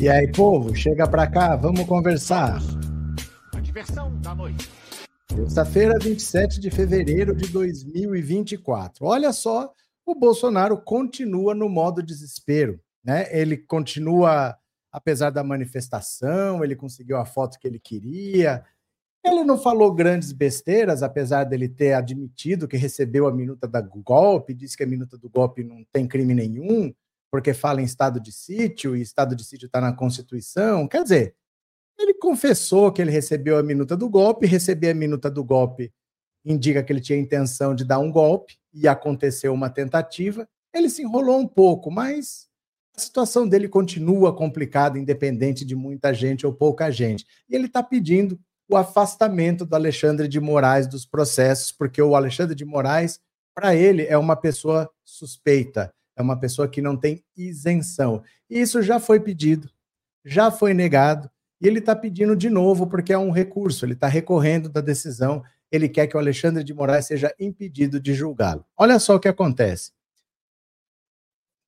E aí, povo, chega pra cá, vamos conversar. A diversão da noite. Terça-feira, 27 de fevereiro de 2024. Olha só, o Bolsonaro continua no modo desespero, né? Ele continua, apesar da manifestação, ele conseguiu a foto que ele queria. Ele não falou grandes besteiras, apesar dele ter admitido que recebeu a minuta do golpe, disse que a minuta do golpe não tem crime nenhum, porque fala em estado de sítio, e estado de sítio está na Constituição. Quer dizer, ele confessou que ele recebeu a minuta do golpe, receber a minuta do golpe indica que ele tinha intenção de dar um golpe, e aconteceu uma tentativa. Ele se enrolou um pouco, mas a situação dele continua complicada, independente de muita gente ou pouca gente. E ele está pedindo o afastamento do Alexandre de Moraes dos processos, porque o Alexandre de Moraes, para ele, é uma pessoa suspeita, é uma pessoa que não tem isenção. E isso já foi pedido, já foi negado, e ele está pedindo de novo porque é um recurso, ele está recorrendo da decisão, ele quer que o Alexandre de Moraes seja impedido de julgá-lo. Olha só o que acontece.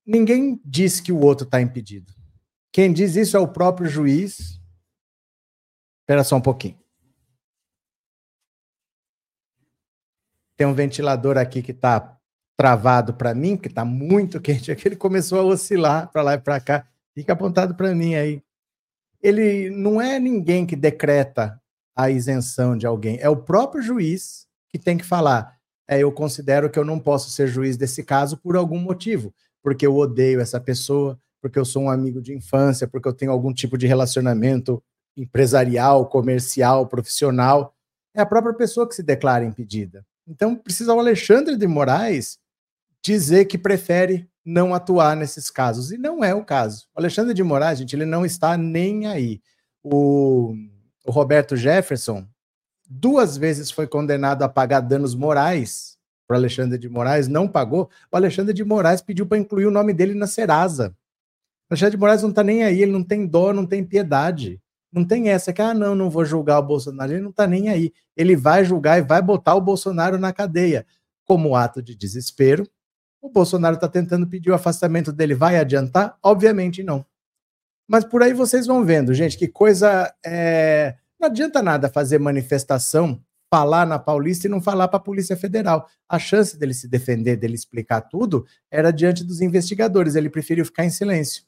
Ninguém diz que o outro está impedido. Quem diz isso é o próprio juiz. Espera só um pouquinho. Tem um ventilador aqui que está travado para mim, que está muito quente, aqui ele começou a oscilar para lá e para cá. Fica apontado para mim aí. Ele não é ninguém que decreta a isenção de alguém, é o próprio juiz que tem que falar. É, eu considero que eu não posso ser juiz desse caso por algum motivo, porque eu odeio essa pessoa, porque eu sou um amigo de infância, porque eu tenho algum tipo de relacionamento empresarial, comercial, profissional. É a própria pessoa que se declara impedida. Então, precisa o Alexandre de Moraes dizer que prefere não atuar nesses casos. E não é o caso. O Alexandre de Moraes, gente, ele não está nem aí. O, o Roberto Jefferson duas vezes foi condenado a pagar danos morais para Alexandre de Moraes, não pagou. O Alexandre de Moraes pediu para incluir o nome dele na Serasa. O Alexandre de Moraes não está nem aí, ele não tem dó, não tem piedade. Não tem essa que, ah, não, não vou julgar o Bolsonaro. Ele não está nem aí. Ele vai julgar e vai botar o Bolsonaro na cadeia. Como ato de desespero, o Bolsonaro está tentando pedir o afastamento dele. Vai adiantar? Obviamente não. Mas por aí vocês vão vendo, gente, que coisa. É... Não adianta nada fazer manifestação, falar na Paulista e não falar para a Polícia Federal. A chance dele se defender, dele explicar tudo, era diante dos investigadores. Ele preferiu ficar em silêncio.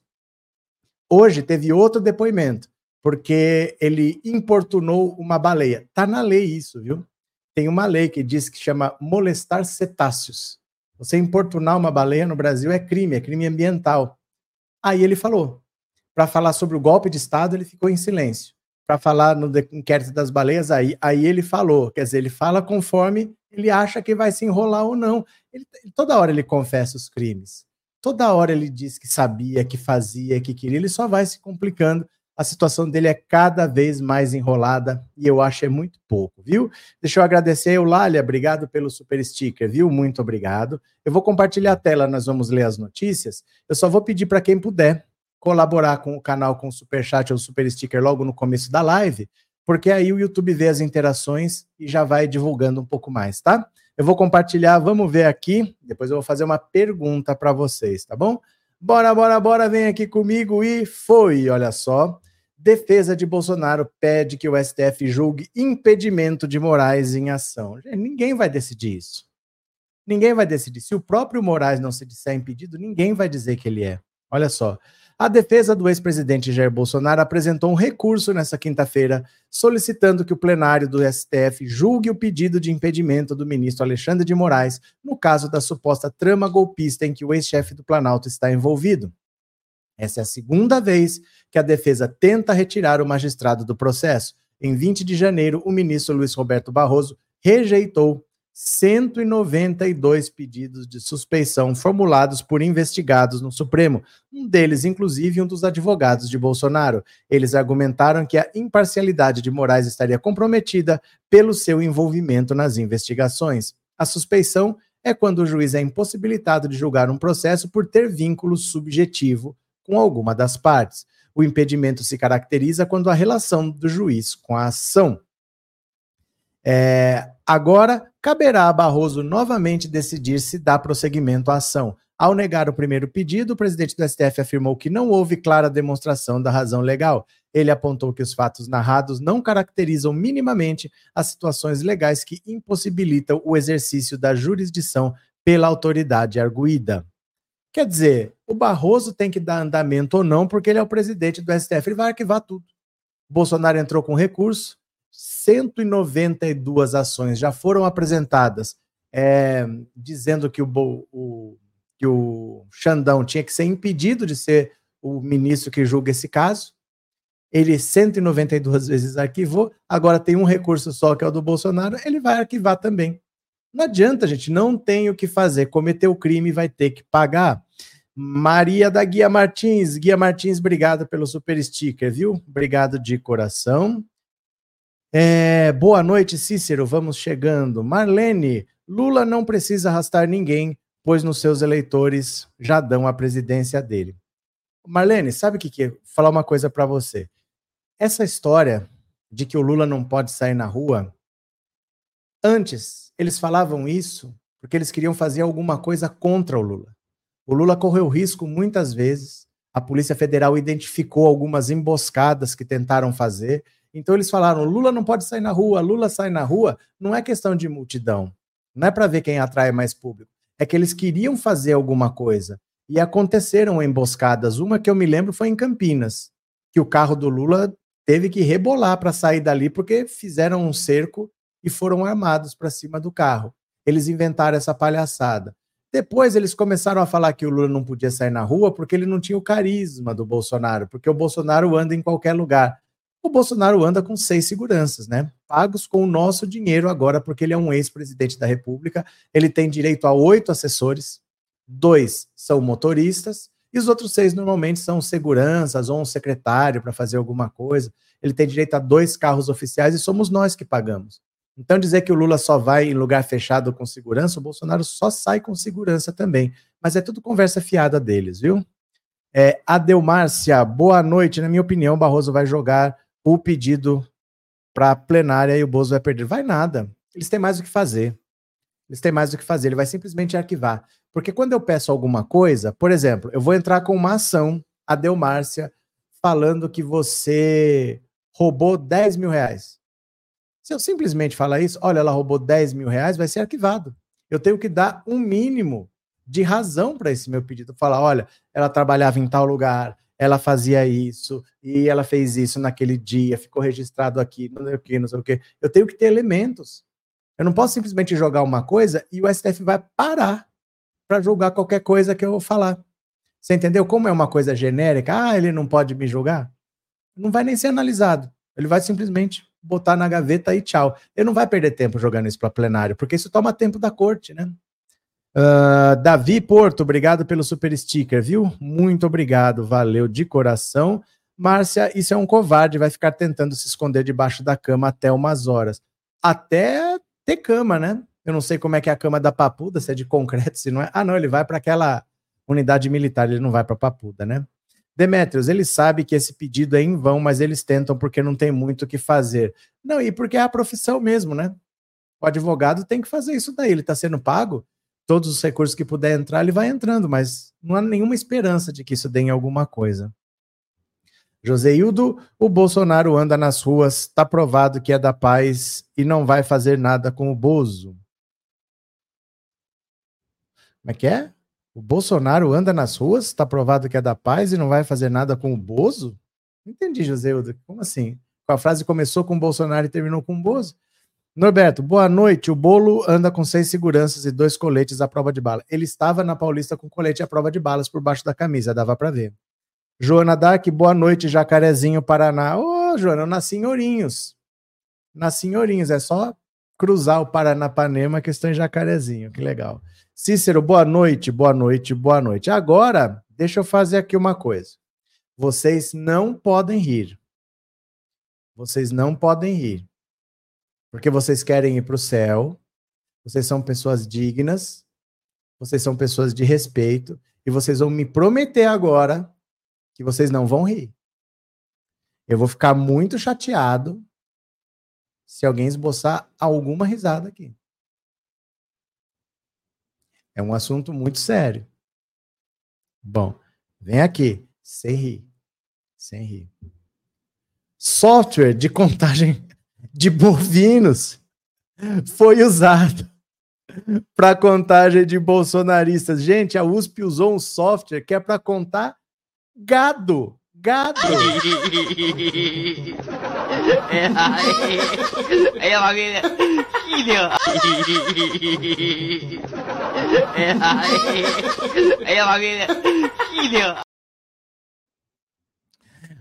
Hoje teve outro depoimento porque ele importunou uma baleia. Tá na lei isso, viu? Tem uma lei que diz que chama molestar cetáceos. Você importunar uma baleia no Brasil é crime, é crime ambiental. Aí ele falou. Para falar sobre o golpe de Estado, ele ficou em silêncio. Para falar no inquérito das baleias, aí, aí ele falou. Quer dizer, ele fala conforme ele acha que vai se enrolar ou não. Ele, toda hora ele confessa os crimes. Toda hora ele diz que sabia, que fazia, que queria. Ele só vai se complicando a situação dele é cada vez mais enrolada e eu acho é muito pouco, viu? Deixa eu agradecer, Eulália, obrigado pelo super sticker, viu? Muito obrigado. Eu vou compartilhar a tela, nós vamos ler as notícias. Eu só vou pedir para quem puder colaborar com o canal com o super chat ou super sticker logo no começo da live, porque aí o YouTube vê as interações e já vai divulgando um pouco mais, tá? Eu vou compartilhar, vamos ver aqui, depois eu vou fazer uma pergunta para vocês, tá bom? Bora, bora, bora, vem aqui comigo e foi, olha só. Defesa de Bolsonaro pede que o STF julgue impedimento de Moraes em ação. Ninguém vai decidir isso. Ninguém vai decidir. Se o próprio Moraes não se disser impedido, ninguém vai dizer que ele é. Olha só. A defesa do ex-presidente Jair Bolsonaro apresentou um recurso nesta quinta-feira, solicitando que o plenário do STF julgue o pedido de impedimento do ministro Alexandre de Moraes no caso da suposta trama golpista em que o ex-chefe do Planalto está envolvido. Essa é a segunda vez que a defesa tenta retirar o magistrado do processo. Em 20 de janeiro, o ministro Luiz Roberto Barroso rejeitou 192 pedidos de suspeição formulados por investigados no Supremo, um deles, inclusive, um dos advogados de Bolsonaro. Eles argumentaram que a imparcialidade de Moraes estaria comprometida pelo seu envolvimento nas investigações. A suspeição é quando o juiz é impossibilitado de julgar um processo por ter vínculo subjetivo com alguma das partes. O impedimento se caracteriza quando a relação do juiz com a ação. É, agora, caberá a Barroso novamente decidir se dá prosseguimento à ação. Ao negar o primeiro pedido, o presidente do STF afirmou que não houve clara demonstração da razão legal. Ele apontou que os fatos narrados não caracterizam minimamente as situações legais que impossibilitam o exercício da jurisdição pela autoridade arguída. Quer dizer, o Barroso tem que dar andamento ou não, porque ele é o presidente do STF, ele vai arquivar tudo. Bolsonaro entrou com recurso, 192 ações já foram apresentadas, é, dizendo que o, o, que o Xandão tinha que ser impedido de ser o ministro que julga esse caso. Ele 192 vezes arquivou, agora tem um recurso só, que é o do Bolsonaro, ele vai arquivar também. Não adianta, gente, não tem o que fazer. Cometeu o crime, vai ter que pagar. Maria da Guia Martins. Guia Martins, obrigado pelo super sticker, viu? Obrigado de coração. É, boa noite, Cícero. Vamos chegando. Marlene, Lula não precisa arrastar ninguém, pois nos seus eleitores já dão a presidência dele. Marlene, sabe o que, que é? Vou falar uma coisa para você. Essa história de que o Lula não pode sair na rua, antes eles falavam isso porque eles queriam fazer alguma coisa contra o Lula. O Lula correu risco muitas vezes. A Polícia Federal identificou algumas emboscadas que tentaram fazer. Então eles falaram: Lula não pode sair na rua, Lula sai na rua. Não é questão de multidão. Não é para ver quem atrai mais público. É que eles queriam fazer alguma coisa. E aconteceram emboscadas. Uma que eu me lembro foi em Campinas, que o carro do Lula teve que rebolar para sair dali porque fizeram um cerco e foram armados para cima do carro. Eles inventaram essa palhaçada. Depois eles começaram a falar que o Lula não podia sair na rua porque ele não tinha o carisma do Bolsonaro, porque o Bolsonaro anda em qualquer lugar. O Bolsonaro anda com seis seguranças, né? Pagos com o nosso dinheiro agora, porque ele é um ex-presidente da República. Ele tem direito a oito assessores, dois são motoristas, e os outros seis normalmente são seguranças ou um secretário para fazer alguma coisa. Ele tem direito a dois carros oficiais e somos nós que pagamos. Então, dizer que o Lula só vai em lugar fechado com segurança, o Bolsonaro só sai com segurança também. Mas é tudo conversa fiada deles, viu? É, Adelmárcia, boa noite. Na minha opinião, Barroso vai jogar o pedido para a plenária e o Bozo vai perder. Vai nada. Eles têm mais o que fazer. Eles têm mais o que fazer. Ele vai simplesmente arquivar. Porque quando eu peço alguma coisa, por exemplo, eu vou entrar com uma ação, Adelmárcia, falando que você roubou 10 mil reais. Se eu simplesmente falar isso, olha, ela roubou 10 mil reais, vai ser arquivado. Eu tenho que dar um mínimo de razão para esse meu pedido. Falar, olha, ela trabalhava em tal lugar, ela fazia isso, e ela fez isso naquele dia, ficou registrado aqui, não sei o que, não sei o que. Eu tenho que ter elementos. Eu não posso simplesmente jogar uma coisa e o STF vai parar para julgar qualquer coisa que eu falar. Você entendeu? Como é uma coisa genérica, ah, ele não pode me julgar, não vai nem ser analisado. Ele vai simplesmente botar na gaveta e tchau. Ele não vai perder tempo jogando isso para plenário, porque isso toma tempo da corte, né? Uh, Davi Porto, obrigado pelo super sticker, viu? Muito obrigado, valeu de coração. Márcia, isso é um covarde, vai ficar tentando se esconder debaixo da cama até umas horas. Até ter cama, né? Eu não sei como é que é a cama da Papuda, se é de concreto, se não é. Ah, não, ele vai para aquela unidade militar, ele não vai para Papuda, né? Demetrios, ele sabe que esse pedido é em vão, mas eles tentam porque não tem muito o que fazer. Não, e porque é a profissão mesmo, né? O advogado tem que fazer isso daí, ele está sendo pago, todos os recursos que puder entrar, ele vai entrando, mas não há nenhuma esperança de que isso dê em alguma coisa. Joseildo, o Bolsonaro anda nas ruas, está provado que é da paz e não vai fazer nada com o Bozo. Como é que é? O Bolsonaro anda nas ruas, está provado que é da paz e não vai fazer nada com o Bozo? Entendi, José Uda. Como assim? A frase começou com Bolsonaro e terminou com Bozo? Norberto, boa noite. O bolo anda com seis seguranças e dois coletes à prova de bala. Ele estava na Paulista com colete à prova de balas por baixo da camisa, dava para ver. Joana Dark, boa noite, Jacarezinho, Paraná. Ô, oh, Joana, eu nasci em Ourinhos. Nasci em Ourinhos, é só cruzar o Paranapanema que estou em Jacarezinho, que legal. Cícero, boa noite, boa noite, boa noite. Agora, deixa eu fazer aqui uma coisa. Vocês não podem rir. Vocês não podem rir. Porque vocês querem ir para o céu. Vocês são pessoas dignas. Vocês são pessoas de respeito. E vocês vão me prometer agora que vocês não vão rir. Eu vou ficar muito chateado se alguém esboçar alguma risada aqui. É um assunto muito sério. Bom, vem aqui, sem rir. Sem rir. Software de contagem de bovinos foi usado para contagem de bolsonaristas. Gente, a USP usou um software que é para contar gado. Gado. É, é, é, família. Filho. É, é, família. Filho.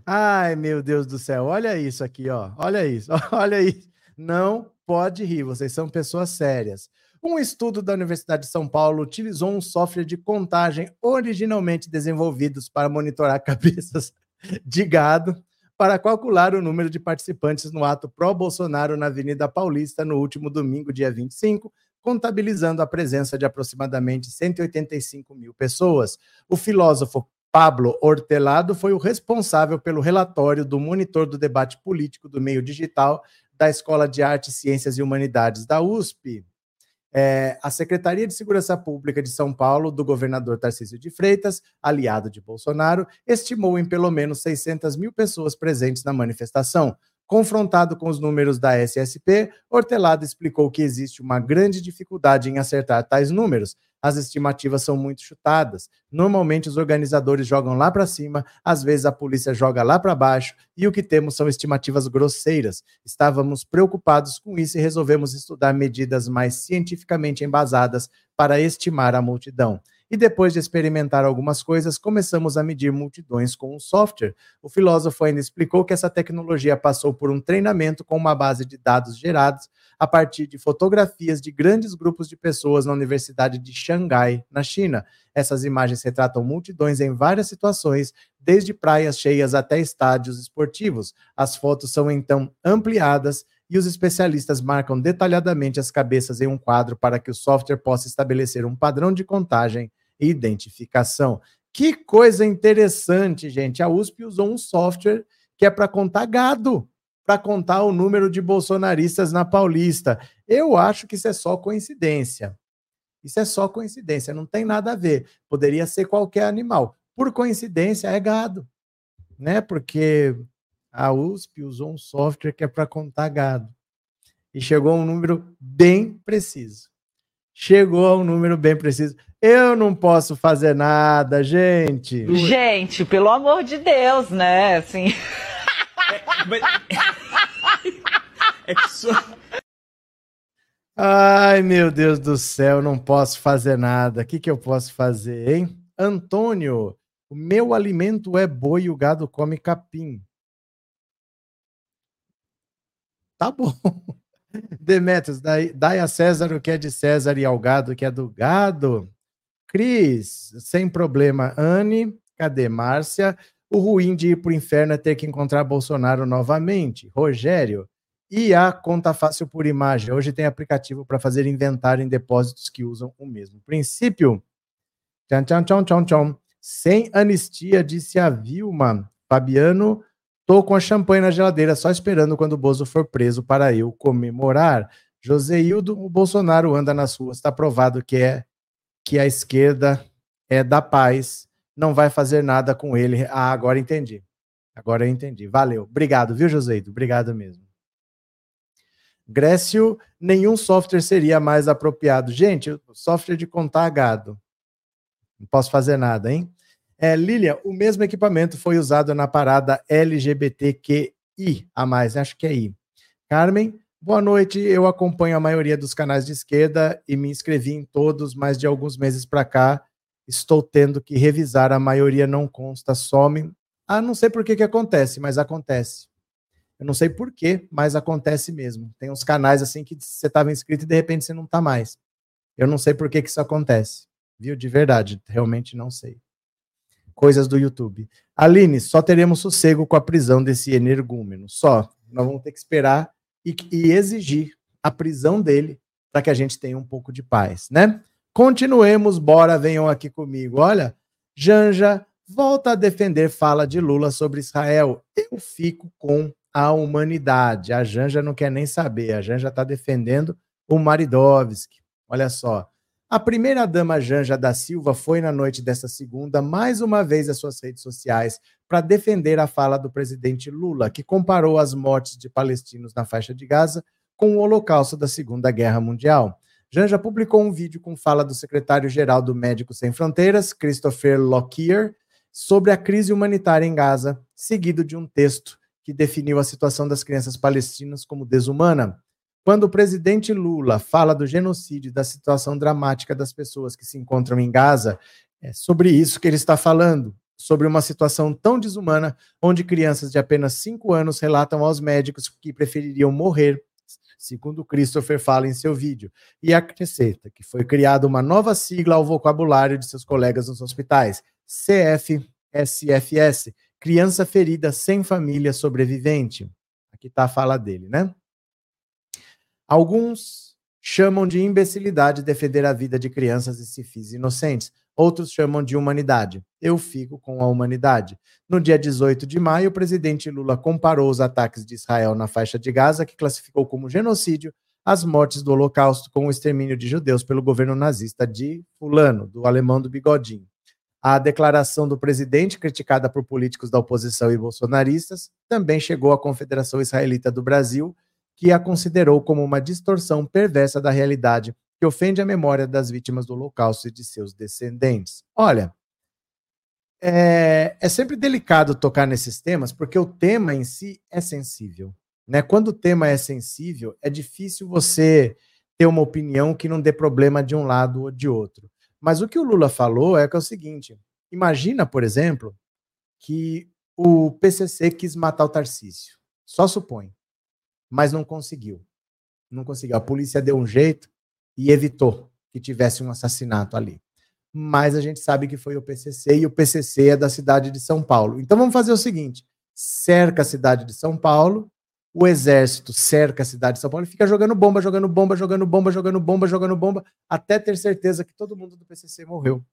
Ai, meu Deus do céu. Olha isso aqui, ó. Olha isso. Olha isso. Não pode rir, vocês são pessoas sérias. Um estudo da Universidade de São Paulo utilizou um software de contagem originalmente desenvolvidos para monitorar cabeças de gado para calcular o número de participantes no ato pró-Bolsonaro na Avenida Paulista no último domingo, dia 25, contabilizando a presença de aproximadamente 185 mil pessoas. O filósofo Pablo Hortelado foi o responsável pelo relatório do monitor do debate político do meio digital da Escola de Artes, Ciências e Humanidades da USP. É, a Secretaria de Segurança Pública de São Paulo, do governador Tarcísio de Freitas, aliado de Bolsonaro, estimou em pelo menos 600 mil pessoas presentes na manifestação. Confrontado com os números da SSP, Hortelado explicou que existe uma grande dificuldade em acertar tais números, as estimativas são muito chutadas. Normalmente os organizadores jogam lá para cima, às vezes a polícia joga lá para baixo, e o que temos são estimativas grosseiras. Estávamos preocupados com isso e resolvemos estudar medidas mais cientificamente embasadas para estimar a multidão e depois de experimentar algumas coisas, começamos a medir multidões com um software. O filósofo ainda explicou que essa tecnologia passou por um treinamento com uma base de dados gerados a partir de fotografias de grandes grupos de pessoas na Universidade de Xangai, na China. Essas imagens retratam multidões em várias situações, desde praias cheias até estádios esportivos. As fotos são então ampliadas e os especialistas marcam detalhadamente as cabeças em um quadro para que o software possa estabelecer um padrão de contagem identificação. Que coisa interessante, gente. A USP usou um software que é para contar gado, para contar o número de bolsonaristas na Paulista. Eu acho que isso é só coincidência. Isso é só coincidência, não tem nada a ver. Poderia ser qualquer animal. Por coincidência, é gado, né? Porque a USP usou um software que é para contar gado. E chegou a um número bem preciso. Chegou a um número bem preciso. Eu não posso fazer nada, gente. Gente, pelo amor de Deus, né? Assim. É, mas... é que só. Ai, meu Deus do céu, não posso fazer nada. O que, que eu posso fazer, hein? Antônio, o meu alimento é boi e o gado come capim. Tá bom. Demetrios, dai, a César o que é de César e ao gado que é do gado. Cris, sem problema. Anne, cadê Márcia? O ruim de ir para o inferno é ter que encontrar Bolsonaro novamente. Rogério, e a conta fácil por imagem. Hoje tem aplicativo para fazer inventário em depósitos que usam o mesmo princípio. Tchau, tchau, tchau, tchau, tchau. Sem anistia, disse a Vilma. Fabiano Tô com a champanhe na geladeira, só esperando quando o Bozo for preso para eu comemorar. Joseildo, o Bolsonaro anda nas ruas, está provado que é que a esquerda é da paz, não vai fazer nada com ele. Ah, agora entendi. Agora eu entendi. Valeu. Obrigado, viu, Joseildo? Obrigado mesmo. Grécio, nenhum software seria mais apropriado. Gente, software de contar gado. Não posso fazer nada, hein? É, Lilia, o mesmo equipamento foi usado na parada LGBTQI a mais, acho que é I. Carmen, boa noite. Eu acompanho a maioria dos canais de esquerda e me inscrevi em todos, mas de alguns meses para cá estou tendo que revisar. A maioria não consta, some. Ah, não sei por que, que acontece, mas acontece. Eu não sei por quê, mas acontece mesmo. Tem uns canais assim que você estava inscrito e de repente você não está mais. Eu não sei por que, que isso acontece. Viu? De verdade, realmente não sei coisas do YouTube. Aline, só teremos sossego com a prisão desse energúmeno. Só. Nós vamos ter que esperar e, e exigir a prisão dele para que a gente tenha um pouco de paz, né? Continuemos, bora, venham aqui comigo. Olha, Janja volta a defender fala de Lula sobre Israel. Eu fico com a humanidade. A Janja não quer nem saber. A Janja está defendendo o Maridovski. Olha só. A primeira-dama Janja da Silva foi, na noite desta segunda, mais uma vez às suas redes sociais para defender a fala do presidente Lula, que comparou as mortes de palestinos na faixa de Gaza com o holocausto da Segunda Guerra Mundial. Janja publicou um vídeo com fala do secretário-geral do Médicos Sem Fronteiras, Christopher Lockyer, sobre a crise humanitária em Gaza, seguido de um texto que definiu a situação das crianças palestinas como desumana. Quando o presidente Lula fala do genocídio da situação dramática das pessoas que se encontram em Gaza, é sobre isso que ele está falando, sobre uma situação tão desumana, onde crianças de apenas 5 anos relatam aos médicos que prefeririam morrer, segundo Christopher fala em seu vídeo, e acrescenta que foi criada uma nova sigla ao vocabulário de seus colegas nos hospitais, CFSFS, Criança Ferida Sem Família Sobrevivente. Aqui está a fala dele, né? Alguns chamam de imbecilidade defender a vida de crianças e cifis inocentes. Outros chamam de humanidade. Eu fico com a humanidade. No dia 18 de maio, o presidente Lula comparou os ataques de Israel na faixa de Gaza, que classificou como genocídio, as mortes do Holocausto com o extermínio de judeus pelo governo nazista de Fulano, do alemão do bigodinho. A declaração do presidente, criticada por políticos da oposição e bolsonaristas, também chegou à Confederação Israelita do Brasil, que a considerou como uma distorção perversa da realidade que ofende a memória das vítimas do Holocausto e de seus descendentes. Olha, é, é, sempre delicado tocar nesses temas, porque o tema em si é sensível. Né? Quando o tema é sensível, é difícil você ter uma opinião que não dê problema de um lado ou de outro. Mas o que o Lula falou é que é o seguinte: imagina, por exemplo, que o PCC quis matar o Tarcísio. Só supõe mas não conseguiu. Não conseguiu. A polícia deu um jeito e evitou que tivesse um assassinato ali. Mas a gente sabe que foi o PCC e o PCC é da cidade de São Paulo. Então vamos fazer o seguinte: cerca a cidade de São Paulo, o exército cerca a cidade de São Paulo e fica jogando bomba, jogando bomba, jogando bomba, jogando bomba, jogando bomba, até ter certeza que todo mundo do PCC morreu.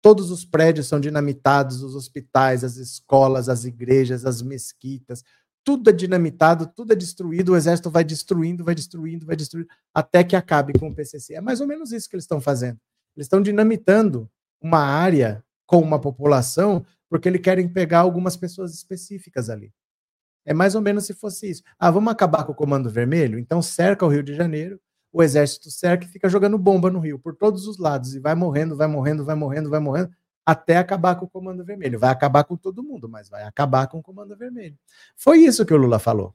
Todos os prédios são dinamitados, os hospitais, as escolas, as igrejas, as mesquitas, tudo é dinamitado, tudo é destruído, o exército vai destruindo, vai destruindo, vai destruindo, até que acabe com o PCC. É mais ou menos isso que eles estão fazendo. Eles estão dinamitando uma área com uma população porque eles querem pegar algumas pessoas específicas ali. É mais ou menos se fosse isso. Ah, vamos acabar com o Comando Vermelho? Então cerca o Rio de Janeiro, o exército cerca e fica jogando bomba no Rio, por todos os lados, e vai morrendo, vai morrendo, vai morrendo, vai morrendo, até acabar com o Comando Vermelho. Vai acabar com todo mundo, mas vai acabar com o Comando Vermelho. Foi isso que o Lula falou.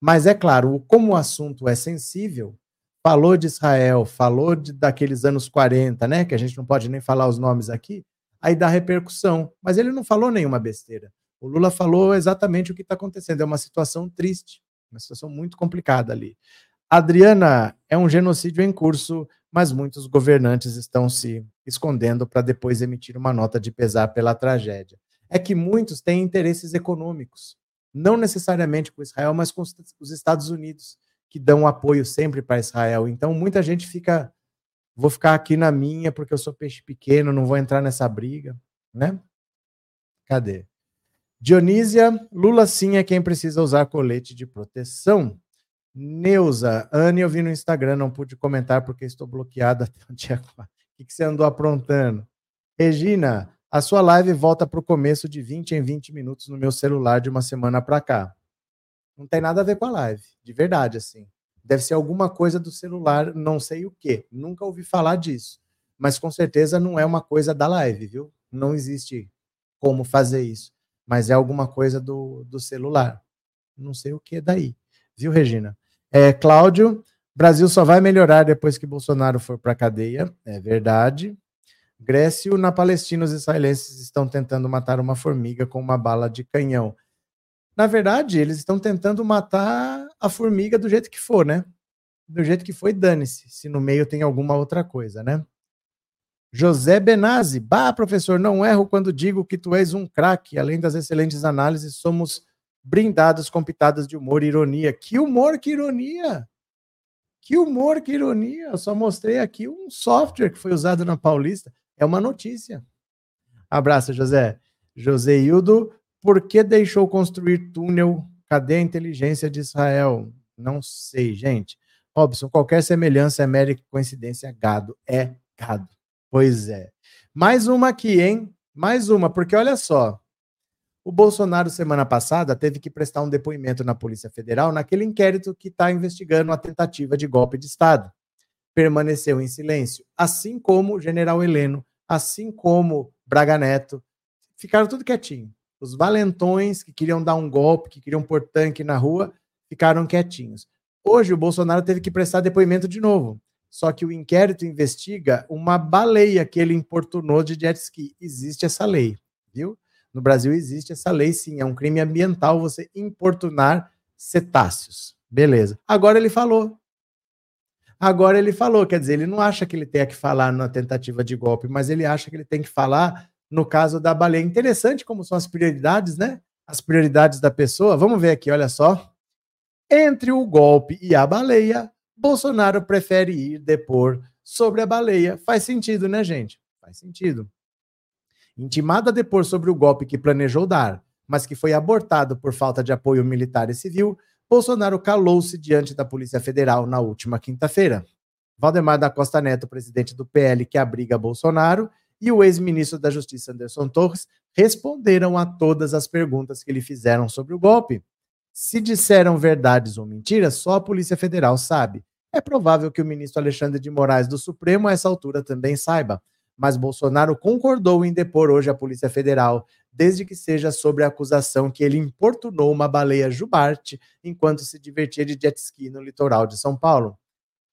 Mas é claro, como o assunto é sensível, falou de Israel, falou de, daqueles anos 40, né? Que a gente não pode nem falar os nomes aqui, aí dá repercussão. Mas ele não falou nenhuma besteira. O Lula falou exatamente o que está acontecendo. É uma situação triste, uma situação muito complicada ali. Adriana, é um genocídio em curso mas muitos governantes estão se escondendo para depois emitir uma nota de pesar pela tragédia. É que muitos têm interesses econômicos, não necessariamente com Israel, mas com os Estados Unidos, que dão apoio sempre para Israel. Então, muita gente fica, vou ficar aqui na minha porque eu sou peixe pequeno, não vou entrar nessa briga, né? Cadê? Dionísia, Lula sim é quem precisa usar colete de proteção. Neuza, Anne, eu vi no Instagram, não pude comentar porque estou bloqueada até o dia 4. O que você andou aprontando? Regina, a sua live volta para o começo de 20 em 20 minutos no meu celular de uma semana para cá. Não tem nada a ver com a live, de verdade, assim. Deve ser alguma coisa do celular, não sei o que. Nunca ouvi falar disso. Mas com certeza não é uma coisa da live, viu? Não existe como fazer isso. Mas é alguma coisa do, do celular. Não sei o que daí. Viu, Regina? É, Cláudio, Brasil só vai melhorar depois que Bolsonaro for para a cadeia. É verdade. Grécio, na Palestina, os israelenses estão tentando matar uma formiga com uma bala de canhão. Na verdade, eles estão tentando matar a formiga do jeito que for, né? Do jeito que foi, dane-se, se no meio tem alguma outra coisa, né? José Benazzi, bah, professor, não erro quando digo que tu és um craque. Além das excelentes análises, somos brindados com pitadas de humor e ironia. Que humor, que ironia! Que humor, que ironia! Eu só mostrei aqui um software que foi usado na Paulista. É uma notícia. Abraço, José. José Hildo, por que deixou construir túnel? Cadê a inteligência de Israel? Não sei, gente. Robson, qualquer semelhança é mera coincidência. Gado é gado. Pois é. Mais uma aqui, hein? Mais uma, porque olha só. O Bolsonaro, semana passada, teve que prestar um depoimento na Polícia Federal naquele inquérito que está investigando a tentativa de golpe de Estado. Permaneceu em silêncio, assim como o general Heleno, assim como Braga Neto. Ficaram tudo quietinho. Os valentões que queriam dar um golpe, que queriam pôr tanque na rua, ficaram quietinhos. Hoje o Bolsonaro teve que prestar depoimento de novo. Só que o inquérito investiga uma baleia que ele importunou de jet ski. Existe essa lei, viu? No Brasil existe essa lei, sim. É um crime ambiental você importunar cetáceos. Beleza. Agora ele falou. Agora ele falou, quer dizer, ele não acha que ele tenha que falar na tentativa de golpe, mas ele acha que ele tem que falar no caso da baleia. Interessante como são as prioridades, né? As prioridades da pessoa. Vamos ver aqui, olha só. Entre o golpe e a baleia, Bolsonaro prefere ir depor sobre a baleia. Faz sentido, né, gente? Faz sentido. Intimado a depor sobre o golpe que planejou dar, mas que foi abortado por falta de apoio militar e civil, Bolsonaro calou-se diante da Polícia Federal na última quinta-feira. Valdemar da Costa Neto, presidente do PL que abriga Bolsonaro, e o ex-ministro da Justiça Anderson Torres responderam a todas as perguntas que lhe fizeram sobre o golpe. Se disseram verdades ou mentiras, só a Polícia Federal sabe. É provável que o ministro Alexandre de Moraes do Supremo, a essa altura, também saiba mas Bolsonaro concordou em depor hoje a Polícia Federal, desde que seja sobre a acusação que ele importunou uma baleia jubarte enquanto se divertia de jet ski no litoral de São Paulo.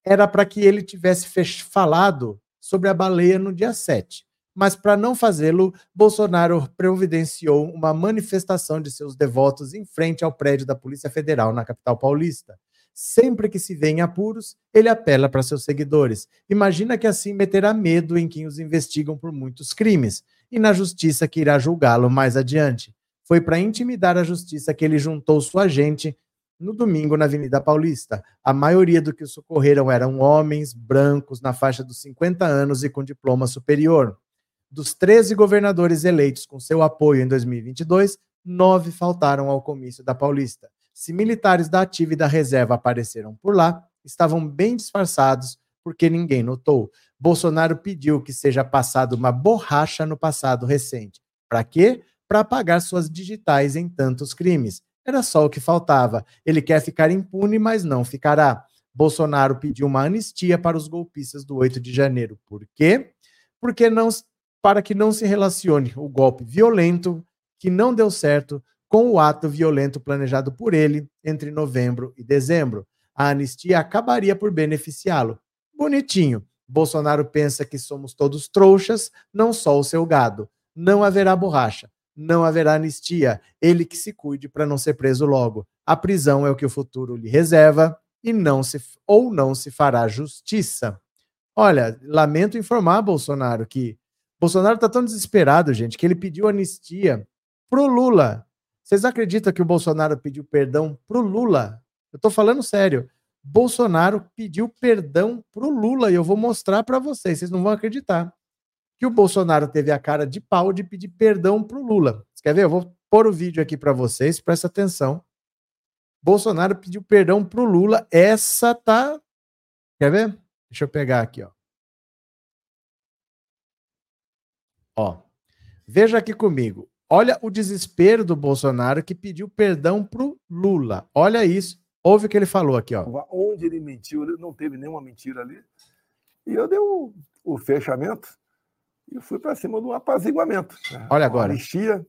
Era para que ele tivesse falado sobre a baleia no dia 7. Mas para não fazê-lo, Bolsonaro providenciou uma manifestação de seus devotos em frente ao prédio da Polícia Federal na capital paulista. Sempre que se vê em apuros, ele apela para seus seguidores. Imagina que assim meterá medo em quem os investigam por muitos crimes e na justiça que irá julgá-lo mais adiante. Foi para intimidar a justiça que ele juntou sua gente no domingo na Avenida Paulista. A maioria do que socorreram eram homens brancos na faixa dos 50 anos e com diploma superior. Dos 13 governadores eleitos com seu apoio em 2022, nove faltaram ao comício da Paulista. Se militares da ativa e da reserva apareceram por lá, estavam bem disfarçados, porque ninguém notou. Bolsonaro pediu que seja passado uma borracha no passado recente. Para quê? Para apagar suas digitais em tantos crimes. Era só o que faltava. Ele quer ficar impune, mas não ficará. Bolsonaro pediu uma anistia para os golpistas do 8 de janeiro. Por quê? Porque não para que não se relacione o golpe violento que não deu certo com o ato violento planejado por ele entre novembro e dezembro. A anistia acabaria por beneficiá-lo. Bonitinho. Bolsonaro pensa que somos todos trouxas, não só o seu gado. Não haverá borracha, não haverá anistia. Ele que se cuide para não ser preso logo. A prisão é o que o futuro lhe reserva e não se ou não se fará justiça. Olha, lamento informar Bolsonaro que Bolsonaro está tão desesperado, gente, que ele pediu anistia pro Lula. Vocês acreditam que o Bolsonaro pediu perdão pro Lula? Eu tô falando sério. Bolsonaro pediu perdão pro Lula e eu vou mostrar para vocês, vocês não vão acreditar. Que o Bolsonaro teve a cara de pau de pedir perdão pro Lula. Você quer ver? Eu vou pôr o vídeo aqui para vocês, presta atenção. Bolsonaro pediu perdão pro Lula. Essa tá Quer ver? Deixa eu pegar aqui, ó. Ó. Veja aqui comigo. Olha o desespero do Bolsonaro que pediu perdão pro Lula. Olha isso. Ouve o que ele falou aqui, ó. Onde ele mentiu, não teve nenhuma mentira ali. E eu dei o, o fechamento e fui para cima do apaziguamento. Né? Olha agora. Anistia.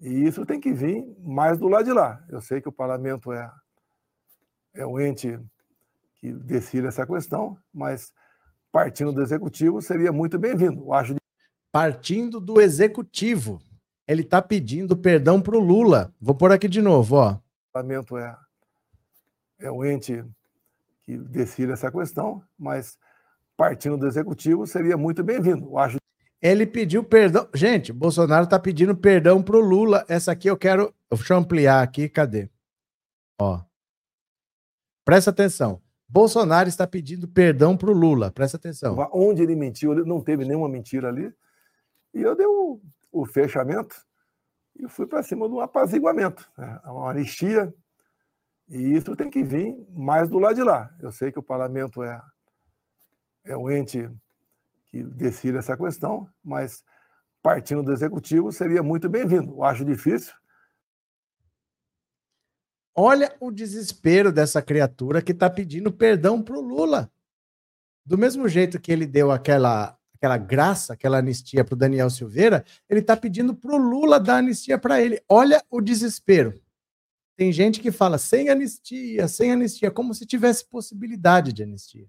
E isso tem que vir mais do lado de lá. Eu sei que o parlamento é, é o ente que decide essa questão, mas partindo do executivo seria muito bem-vindo. Acho partindo do executivo ele está pedindo perdão para o Lula. Vou pôr aqui de novo, ó. O parlamento é, é o ente que decide essa questão, mas partindo do executivo seria muito bem-vindo. Acho. Ele pediu perdão. Gente, Bolsonaro está pedindo perdão para o Lula. Essa aqui eu quero. Deixa eu ampliar aqui. Cadê? Ó. Presta atenção. Bolsonaro está pedindo perdão para o Lula. Presta atenção. Onde ele mentiu, não teve nenhuma mentira ali. E eu dei o, o fechamento e fui para cima do apaziguamento, né? uma anistia. E isso tem que vir mais do lado de lá. Eu sei que o parlamento é, é o ente que decide essa questão, mas partindo do executivo seria muito bem-vindo. Eu acho difícil. Olha o desespero dessa criatura que está pedindo perdão para o Lula. Do mesmo jeito que ele deu aquela, aquela graça, aquela anistia para o Daniel Silveira, ele está pedindo para o Lula dar anistia para ele. Olha o desespero. Tem gente que fala sem anistia, sem anistia, como se tivesse possibilidade de anistia.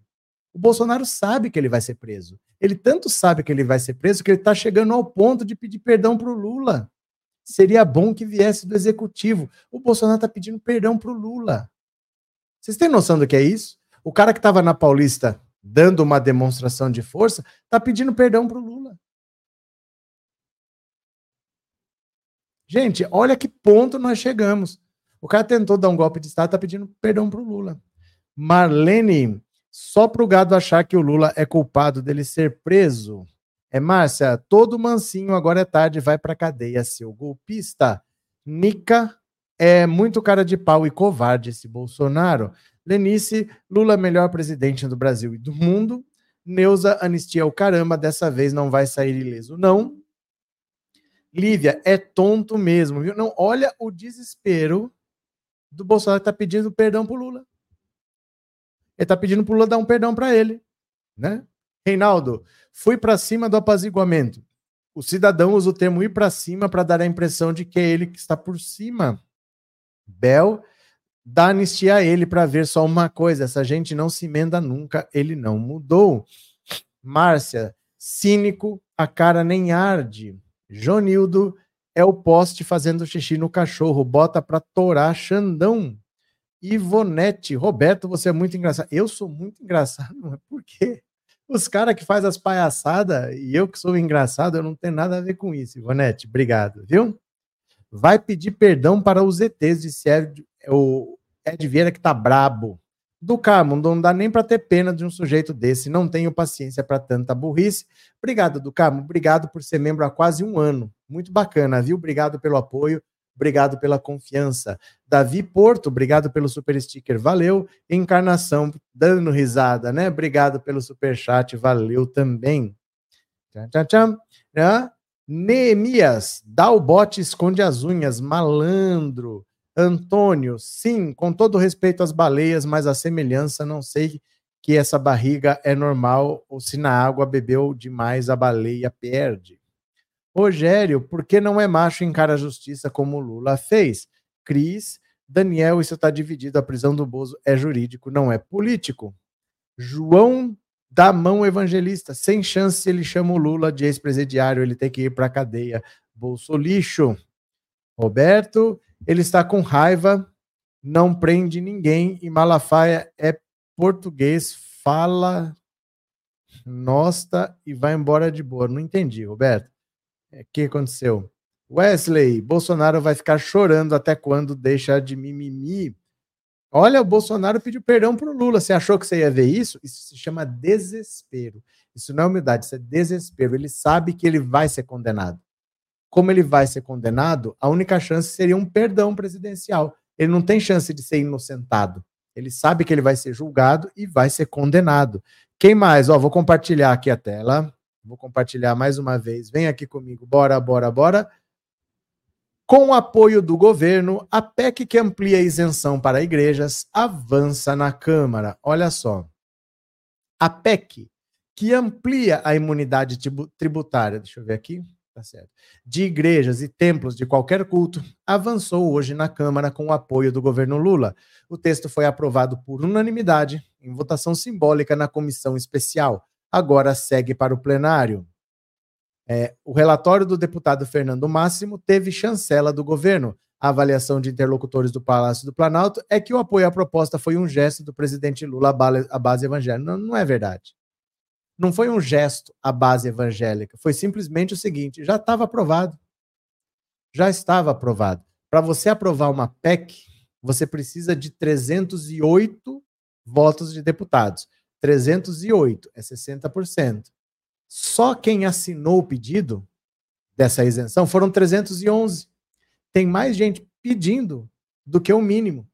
O Bolsonaro sabe que ele vai ser preso. Ele tanto sabe que ele vai ser preso que ele está chegando ao ponto de pedir perdão para o Lula. Seria bom que viesse do executivo. O Bolsonaro está pedindo perdão para o Lula. Vocês têm noção do que é isso? O cara que estava na Paulista dando uma demonstração de força está pedindo perdão para o Lula. Gente, olha que ponto nós chegamos. O cara tentou dar um golpe de Estado, está pedindo perdão para o Lula. Marlene, só para o gado achar que o Lula é culpado dele ser preso. É, Márcia, todo mansinho, agora é tarde, vai para cadeia, seu golpista. Nica é muito cara de pau e covarde esse Bolsonaro. Lenice, Lula melhor presidente do Brasil e do mundo. Neuza, anistia o caramba, dessa vez não vai sair ileso, não. Lívia, é tonto mesmo, viu? Não, olha o desespero do Bolsonaro está pedindo perdão para Lula. Ele está pedindo para Lula dar um perdão para ele, né? Reinaldo, fui para cima do apaziguamento. O cidadão usa o termo ir para cima para dar a impressão de que é ele que está por cima. Bel, dá anistia a ele para ver só uma coisa: essa gente não se emenda nunca, ele não mudou. Márcia, cínico, a cara nem arde. Jonildo, é o poste fazendo xixi no cachorro, bota pra torar Xandão. Ivonete, Roberto, você é muito engraçado. Eu sou muito engraçado, mas por quê? Os caras que faz as palhaçadas e eu que sou engraçado, eu não tenho nada a ver com isso, Ivonete. Obrigado, viu? Vai pedir perdão para os ETs, disse Ed, o Ed Vieira que tá brabo. Do Carmo, não dá nem para ter pena de um sujeito desse, não tenho paciência para tanta burrice. Obrigado, do Carmo, obrigado por ser membro há quase um ano. Muito bacana, viu? Obrigado pelo apoio, obrigado pela confiança. Davi Porto, obrigado pelo super sticker, valeu. Encarnação, dando risada, né? Obrigado pelo super chat, valeu também. Tchau, tchau, tchau. Neemias, dá o bote, esconde as unhas, malandro. Antônio, sim, com todo respeito às baleias, mas a semelhança, não sei que essa barriga é normal ou se na água bebeu demais a baleia perde. Rogério, por que não é macho encara a justiça como Lula fez? Cris, Daniel, isso está dividido. A prisão do Bozo é jurídico, não é político. João da mão evangelista, sem chance ele chama o Lula de ex-presidiário, ele tem que ir para a cadeia. Bolso lixo. Roberto, ele está com raiva, não prende ninguém e Malafaia é português, fala nosta e vai embora de boa. Não entendi, Roberto. O é, que aconteceu? Wesley, Bolsonaro vai ficar chorando até quando deixa de mimimi. Olha, o Bolsonaro pediu perdão para o Lula. Você achou que você ia ver isso? Isso se chama desespero. Isso não é humildade, isso é desespero. Ele sabe que ele vai ser condenado como ele vai ser condenado, a única chance seria um perdão presidencial. Ele não tem chance de ser inocentado. Ele sabe que ele vai ser julgado e vai ser condenado. Quem mais? Ó, vou compartilhar aqui a tela. Vou compartilhar mais uma vez. Vem aqui comigo. Bora, bora, bora. Com o apoio do governo, a PEC que amplia a isenção para igrejas avança na Câmara. Olha só. A PEC que amplia a imunidade tributária. Deixa eu ver aqui tá certo, de igrejas e templos de qualquer culto, avançou hoje na Câmara com o apoio do governo Lula. O texto foi aprovado por unanimidade, em votação simbólica na comissão especial. Agora segue para o plenário. É, o relatório do deputado Fernando Máximo teve chancela do governo. A avaliação de interlocutores do Palácio do Planalto é que o apoio à proposta foi um gesto do presidente Lula à base evangélica. Não, não é verdade não foi um gesto à base evangélica, foi simplesmente o seguinte: já estava aprovado. Já estava aprovado. Para você aprovar uma PEC, você precisa de 308 votos de deputados. 308 é 60%. Só quem assinou o pedido dessa isenção foram 311. Tem mais gente pedindo do que o mínimo.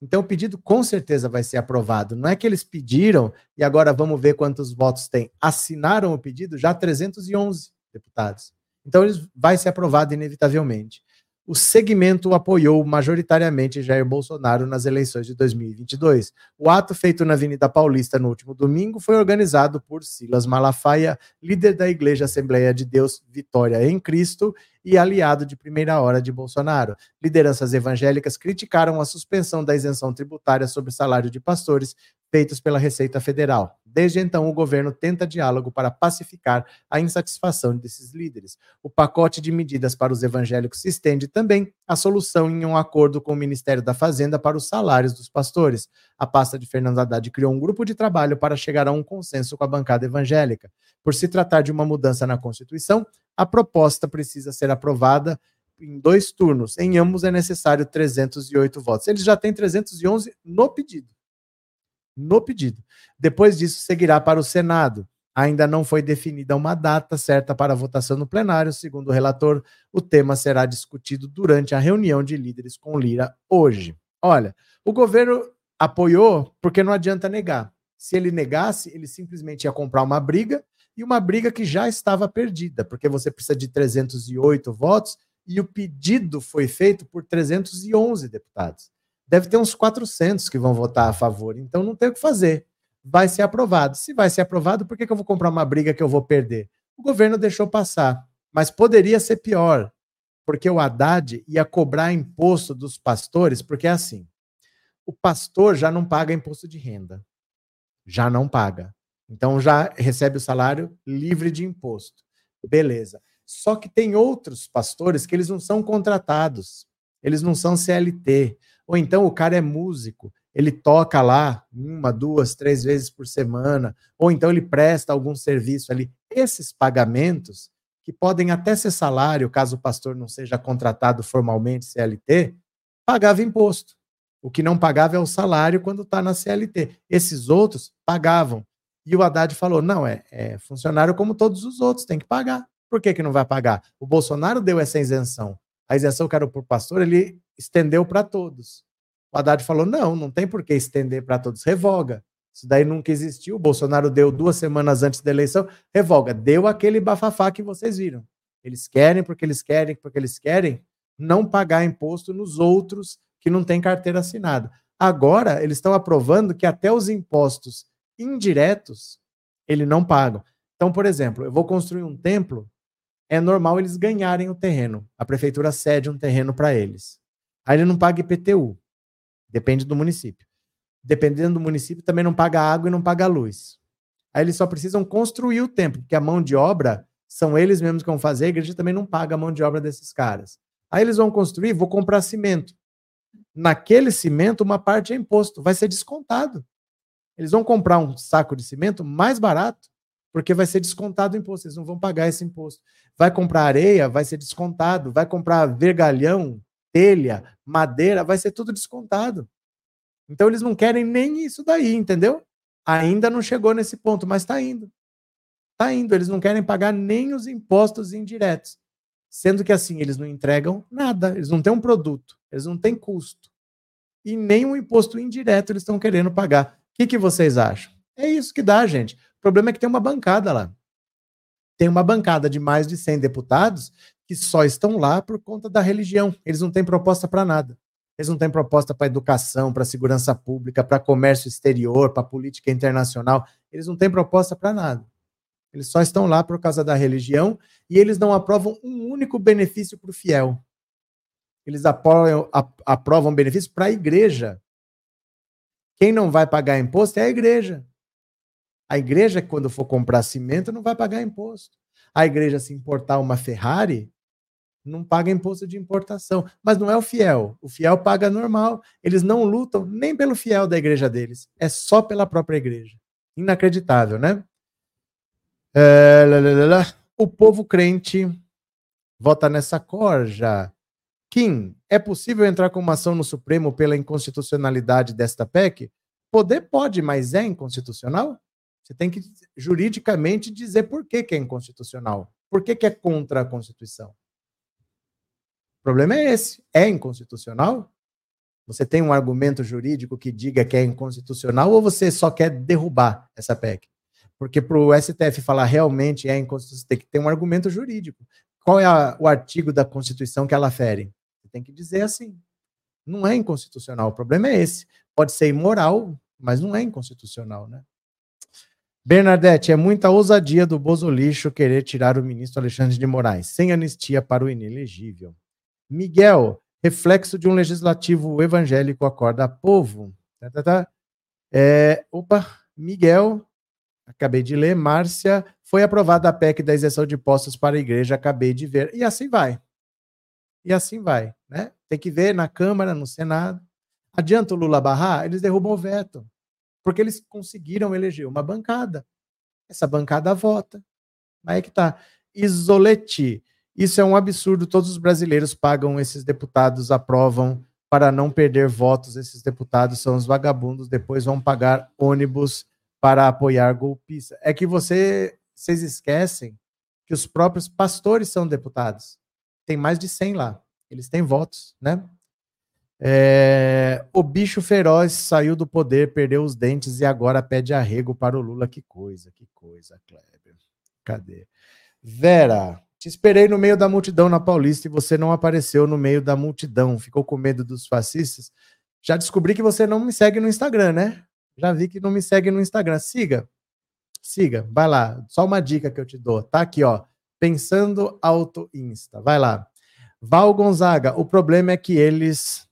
Então o pedido com certeza vai ser aprovado. Não é que eles pediram e agora vamos ver quantos votos tem. Assinaram o pedido já 311 deputados. Então ele vai ser aprovado inevitavelmente o segmento apoiou majoritariamente Jair Bolsonaro nas eleições de 2022. O ato feito na Avenida Paulista no último domingo foi organizado por Silas Malafaia, líder da Igreja Assembleia de Deus Vitória em Cristo e aliado de primeira hora de Bolsonaro. Lideranças evangélicas criticaram a suspensão da isenção tributária sobre salário de pastores feitos pela Receita Federal. Desde então, o governo tenta diálogo para pacificar a insatisfação desses líderes. O pacote de medidas para os evangélicos se estende também à solução em um acordo com o Ministério da Fazenda para os salários dos pastores. A pasta de Fernando Haddad criou um grupo de trabalho para chegar a um consenso com a bancada evangélica. Por se tratar de uma mudança na Constituição, a proposta precisa ser aprovada em dois turnos. Em ambos é necessário 308 votos. Eles já têm 311 no pedido no pedido. Depois disso, seguirá para o Senado. Ainda não foi definida uma data certa para a votação no plenário. Segundo o relator, o tema será discutido durante a reunião de líderes com Lira hoje. Olha, o governo apoiou porque não adianta negar. Se ele negasse, ele simplesmente ia comprar uma briga e uma briga que já estava perdida, porque você precisa de 308 votos e o pedido foi feito por 311 deputados deve ter uns 400 que vão votar a favor. Então não tem o que fazer. Vai ser aprovado. Se vai ser aprovado, por que, eu vou comprar uma briga que eu vou perder? O governo deixou passar. Mas poderia ser pior, porque o Haddad ia cobrar imposto dos pastores, porque é assim: o pastor já não paga imposto de renda. Já não paga. Então já recebe o salário livre de imposto. Beleza. Só que tem outros pastores que eles não são contratados, eles não são CLT. Ou então o cara é músico, ele toca lá uma, duas, três vezes por semana, ou então ele presta algum serviço ali. Esses pagamentos, que podem até ser salário, caso o pastor não seja contratado formalmente CLT, pagava imposto. O que não pagava é o salário quando está na CLT. Esses outros pagavam. E o Haddad falou: não, é, é, funcionário como todos os outros, tem que pagar. Por que, que não vai pagar? O Bolsonaro deu essa isenção. A isenção que era por pastor, ele estendeu para todos. O Haddad falou: não, não tem por que estender para todos, revoga. Isso daí nunca existiu. O Bolsonaro deu duas semanas antes da eleição, revoga. Deu aquele bafafá que vocês viram. Eles querem, porque eles querem, porque eles querem, não pagar imposto nos outros que não têm carteira assinada. Agora, eles estão aprovando que até os impostos indiretos ele não pagam. Então, por exemplo, eu vou construir um templo, é normal eles ganharem o terreno. A prefeitura cede um terreno para eles. Aí ele não paga IPTU. Depende do município. Dependendo do município, também não paga água e não paga luz. Aí eles só precisam construir o templo, porque a mão de obra são eles mesmos que vão fazer, a igreja também não paga a mão de obra desses caras. Aí eles vão construir, vou comprar cimento. Naquele cimento, uma parte é imposto, vai ser descontado. Eles vão comprar um saco de cimento mais barato, porque vai ser descontado o imposto, eles não vão pagar esse imposto. Vai comprar areia, vai ser descontado. Vai comprar vergalhão, telha, madeira, vai ser tudo descontado. Então eles não querem nem isso daí, entendeu? Ainda não chegou nesse ponto, mas está indo. Está indo. Eles não querem pagar nem os impostos indiretos. Sendo que assim, eles não entregam nada, eles não têm um produto, eles não têm custo. E nem um imposto indireto eles estão querendo pagar. O que, que vocês acham? É isso que dá, gente. O problema é que tem uma bancada lá. Tem uma bancada de mais de 100 deputados que só estão lá por conta da religião. Eles não têm proposta para nada. Eles não têm proposta para educação, para segurança pública, para comércio exterior, para política internacional. Eles não têm proposta para nada. Eles só estão lá por causa da religião e eles não aprovam um único benefício para o fiel. Eles apoiam, aprovam benefício para a igreja. Quem não vai pagar imposto é a igreja. A igreja, quando for comprar cimento, não vai pagar imposto. A igreja, se importar uma Ferrari, não paga imposto de importação. Mas não é o fiel. O fiel paga normal. Eles não lutam nem pelo fiel da igreja deles. É só pela própria igreja. Inacreditável, né? É, lá, lá, lá, o povo crente vota nessa corja. Kim, é possível entrar com uma ação no Supremo pela inconstitucionalidade desta PEC? Poder pode, mas é inconstitucional? Você tem que juridicamente dizer por que, que é inconstitucional. Por que, que é contra a Constituição? O problema é esse. É inconstitucional? Você tem um argumento jurídico que diga que é inconstitucional ou você só quer derrubar essa PEC? Porque para o STF falar realmente é inconstitucional, tem que ter um argumento jurídico. Qual é a, o artigo da Constituição que ela fere? Tem que dizer assim. Não é inconstitucional. O problema é esse. Pode ser imoral, mas não é inconstitucional, né? Bernadette, é muita ousadia do Bozolixo querer tirar o ministro Alexandre de Moraes, sem anistia para o inelegível. Miguel, reflexo de um legislativo evangélico acorda povo. Tá, tá, tá. É, opa, Miguel, acabei de ler. Márcia, foi aprovada a PEC da isenção de impostos para a igreja, acabei de ver. E assim vai. E assim vai, né? Tem que ver na Câmara, no Senado. Adianta o Lula barrar? Eles derrubam o veto porque eles conseguiram eleger uma bancada. Essa bancada vota. Aí é que tá. Isolete. Isso é um absurdo. Todos os brasileiros pagam esses deputados, aprovam para não perder votos. Esses deputados são os vagabundos. Depois vão pagar ônibus para apoiar golpistas. É que você, vocês esquecem que os próprios pastores são deputados. Tem mais de 100 lá. Eles têm votos, né? É, o bicho feroz saiu do poder, perdeu os dentes e agora pede arrego para o Lula. Que coisa, que coisa, Kleber. Cadê? Vera, te esperei no meio da multidão na Paulista e você não apareceu no meio da multidão. Ficou com medo dos fascistas? Já descobri que você não me segue no Instagram, né? Já vi que não me segue no Instagram. Siga. Siga, vai lá. Só uma dica que eu te dou. Tá aqui, ó. Pensando Auto Insta. Vai lá. Val Gonzaga, o problema é que eles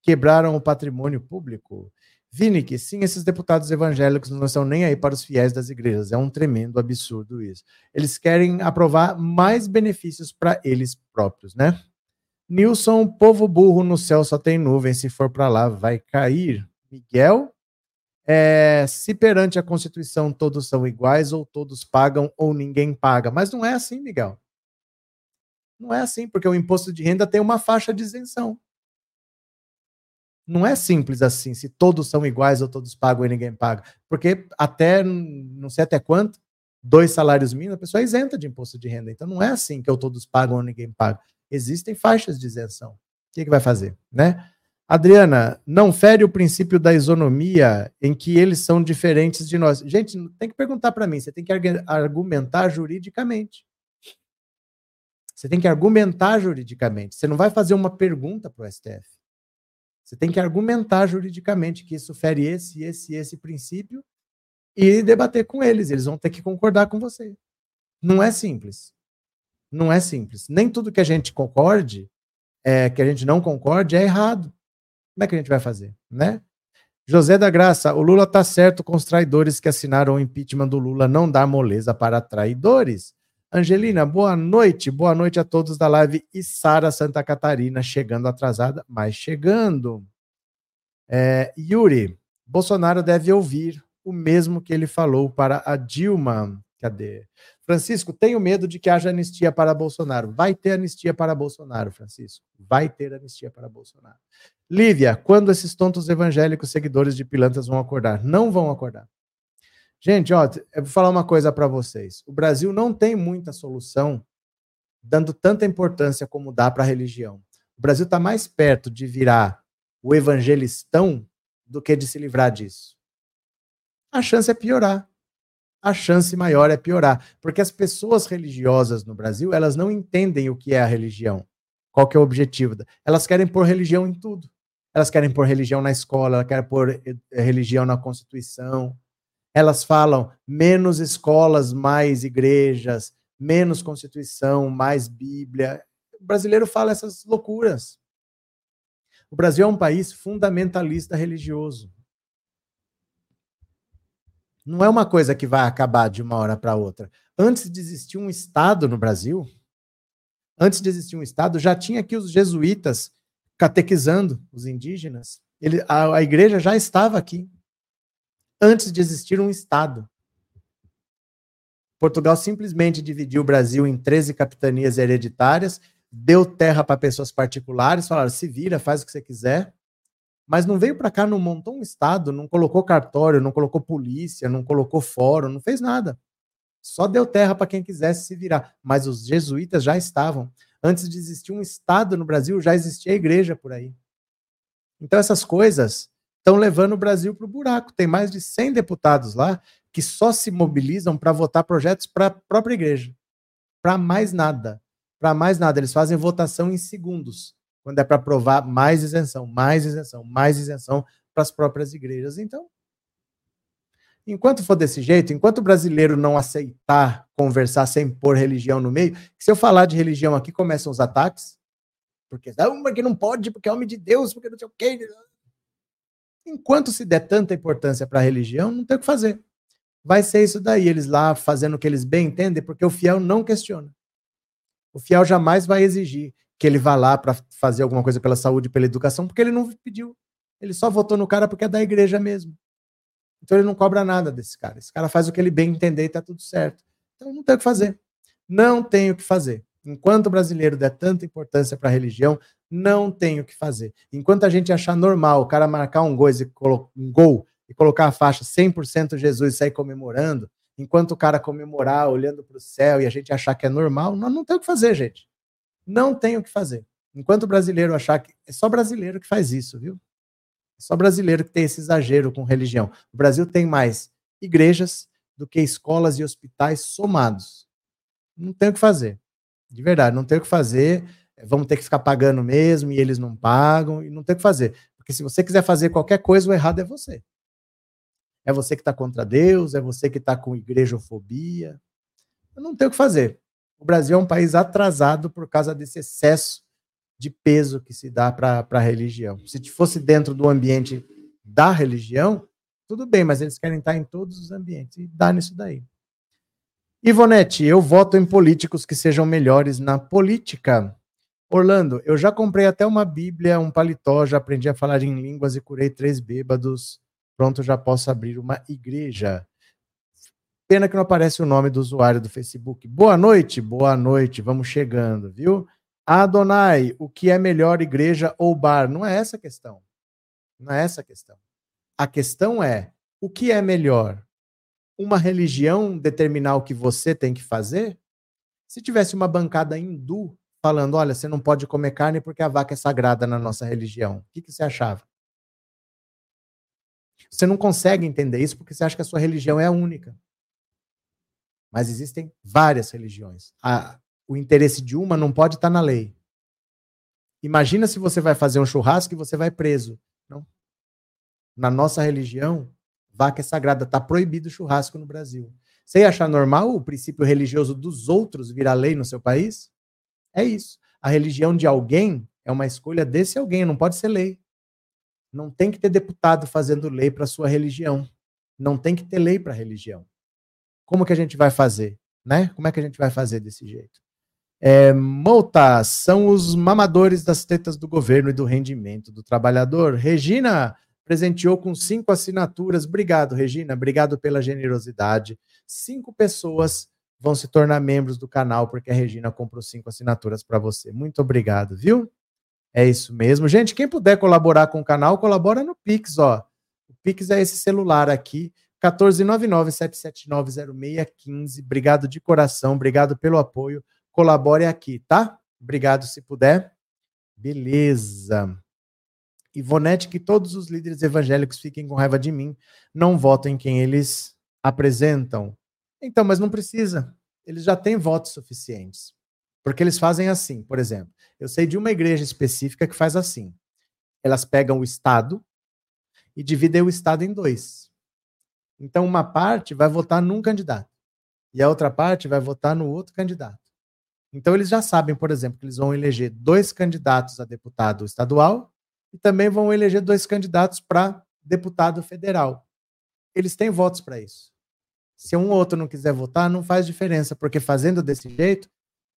quebraram o patrimônio público. Vinick, sim, esses deputados evangélicos não estão nem aí para os fiéis das igrejas. É um tremendo absurdo isso. Eles querem aprovar mais benefícios para eles próprios, né? Nilson, povo burro no céu só tem nuvem, se for para lá vai cair. Miguel, é, se perante a Constituição todos são iguais, ou todos pagam, ou ninguém paga. Mas não é assim, Miguel. Não é assim, porque o imposto de renda tem uma faixa de isenção. Não é simples assim, se todos são iguais ou todos pagam e ninguém paga. Porque até, não sei até quanto, dois salários mínimos, a pessoa é isenta de imposto de renda. Então não é assim que ou todos pagam ou ninguém paga. Existem faixas de isenção. O que, que vai fazer, né? Adriana, não fere o princípio da isonomia em que eles são diferentes de nós. Gente, tem que perguntar para mim, você tem que argumentar juridicamente. Você tem que argumentar juridicamente. Você não vai fazer uma pergunta para o STF. Você tem que argumentar juridicamente que isso fere esse, esse, esse princípio e debater com eles. Eles vão ter que concordar com você. Não é simples. Não é simples. Nem tudo que a gente concorde, é, que a gente não concorde, é errado. Como é que a gente vai fazer, né? José da Graça, o Lula está certo com os traidores que assinaram o impeachment do Lula, não dá moleza para traidores. Angelina, boa noite. Boa noite a todos da live. E Sara Santa Catarina, chegando atrasada, mas chegando. É, Yuri, Bolsonaro deve ouvir o mesmo que ele falou para a Dilma. Cadê? Francisco, tenho medo de que haja anistia para Bolsonaro. Vai ter anistia para Bolsonaro, Francisco. Vai ter anistia para Bolsonaro. Lívia, quando esses tontos evangélicos seguidores de pilantras vão acordar? Não vão acordar. Gente, ó, eu vou falar uma coisa para vocês. O Brasil não tem muita solução dando tanta importância como dá para a religião. O Brasil está mais perto de virar o evangelistão do que de se livrar disso. A chance é piorar. A chance maior é piorar, porque as pessoas religiosas no Brasil, elas não entendem o que é a religião. Qual que é o objetivo? Elas querem pôr religião em tudo. Elas querem pôr religião na escola, elas querem pôr eh, religião na Constituição, elas falam menos escolas, mais igrejas, menos Constituição, mais Bíblia. O brasileiro fala essas loucuras. O Brasil é um país fundamentalista religioso. Não é uma coisa que vai acabar de uma hora para outra. Antes de existir um Estado no Brasil, antes de existir um Estado, já tinha aqui os jesuítas catequizando os indígenas. Ele, a, a igreja já estava aqui antes de existir um Estado. Portugal simplesmente dividiu o Brasil em 13 capitanias hereditárias, deu terra para pessoas particulares, falaram: se vira, faz o que você quiser. Mas não veio para cá, não montou um Estado, não colocou cartório, não colocou polícia, não colocou fórum, não fez nada. Só deu terra para quem quisesse se virar. Mas os jesuítas já estavam. Antes de existir um Estado no Brasil, já existia a igreja por aí. Então, essas coisas estão levando o Brasil para o buraco. Tem mais de 100 deputados lá que só se mobilizam para votar projetos para a própria igreja. Para mais nada. Para mais nada. Eles fazem votação em segundos, quando é para aprovar mais isenção, mais isenção, mais isenção para as próprias igrejas. Então, enquanto for desse jeito, enquanto o brasileiro não aceitar conversar sem pôr religião no meio, se eu falar de religião aqui, começam os ataques, porque, não, porque não pode, porque é homem de Deus, porque não sei o quê. Enquanto se der tanta importância para a religião, não tem o que fazer. Vai ser isso daí, eles lá fazendo o que eles bem entendem, porque o fiel não questiona. O fiel jamais vai exigir que ele vá lá para fazer alguma coisa pela saúde, pela educação, porque ele não pediu. Ele só votou no cara porque é da igreja mesmo. Então ele não cobra nada desse cara. Esse cara faz o que ele bem entender e tá tudo certo. Então não tem o que fazer. Não tem o que fazer. Enquanto o brasileiro der tanta importância para a religião, não tem o que fazer. Enquanto a gente achar normal o cara marcar um gol e, um gol e colocar a faixa 100% Jesus e sair comemorando, enquanto o cara comemorar olhando para o céu e a gente achar que é normal, nós não tem o que fazer, gente. Não tem o que fazer. Enquanto o brasileiro achar que. É só brasileiro que faz isso, viu? É só brasileiro que tem esse exagero com religião. O Brasil tem mais igrejas do que escolas e hospitais somados. Não tem o que fazer. De verdade, não tem o que fazer. Vamos ter que ficar pagando mesmo e eles não pagam e não tem o que fazer. Porque se você quiser fazer qualquer coisa, o errado é você. É você que está contra Deus, é você que está com igrejofobia. Não tem o que fazer. O Brasil é um país atrasado por causa desse excesso de peso que se dá para a religião. Se fosse dentro do ambiente da religião, tudo bem, mas eles querem estar em todos os ambientes e dá nisso daí. Ivonete, eu voto em políticos que sejam melhores na política. Orlando, eu já comprei até uma Bíblia, um paletó, já aprendi a falar em línguas e curei três bêbados. Pronto, já posso abrir uma igreja. Pena que não aparece o nome do usuário do Facebook. Boa noite, boa noite, vamos chegando, viu? Adonai, o que é melhor, igreja ou bar? Não é essa a questão. Não é essa a questão. A questão é: o que é melhor? Uma religião determinar o que você tem que fazer? Se tivesse uma bancada hindu falando: olha, você não pode comer carne porque a vaca é sagrada na nossa religião, o que, que você achava? Você não consegue entender isso porque você acha que a sua religião é a única. Mas existem várias religiões. A, o interesse de uma não pode estar na lei. Imagina se você vai fazer um churrasco e você vai preso. Não. Na nossa religião, vaca é sagrada, está proibido churrasco no Brasil. Você ia achar normal o princípio religioso dos outros virar lei no seu país? É isso. A religião de alguém é uma escolha desse alguém, não pode ser lei. Não tem que ter deputado fazendo lei para sua religião. Não tem que ter lei para religião. Como que a gente vai fazer? Né? Como é que a gente vai fazer desse jeito? É, multa são os mamadores das tetas do governo e do rendimento do trabalhador. Regina presenteou com cinco assinaturas. Obrigado, Regina. Obrigado pela generosidade. Cinco pessoas vão se tornar membros do canal porque a Regina comprou cinco assinaturas para você. Muito obrigado, viu? É isso mesmo. Gente, quem puder colaborar com o canal, colabora no Pix, ó. O Pix é esse celular aqui, 14997790615. Obrigado de coração, obrigado pelo apoio. Colabore aqui, tá? Obrigado se puder. Beleza. Ivonete, que todos os líderes evangélicos fiquem com raiva de mim, não votem em quem eles apresentam. Então, mas não precisa. Eles já têm votos suficientes. Porque eles fazem assim, por exemplo. Eu sei de uma igreja específica que faz assim. Elas pegam o Estado e dividem o Estado em dois. Então, uma parte vai votar num candidato e a outra parte vai votar no outro candidato. Então, eles já sabem, por exemplo, que eles vão eleger dois candidatos a deputado estadual e também vão eleger dois candidatos para deputado federal. Eles têm votos para isso. Se um ou outro não quiser votar, não faz diferença, porque fazendo desse jeito,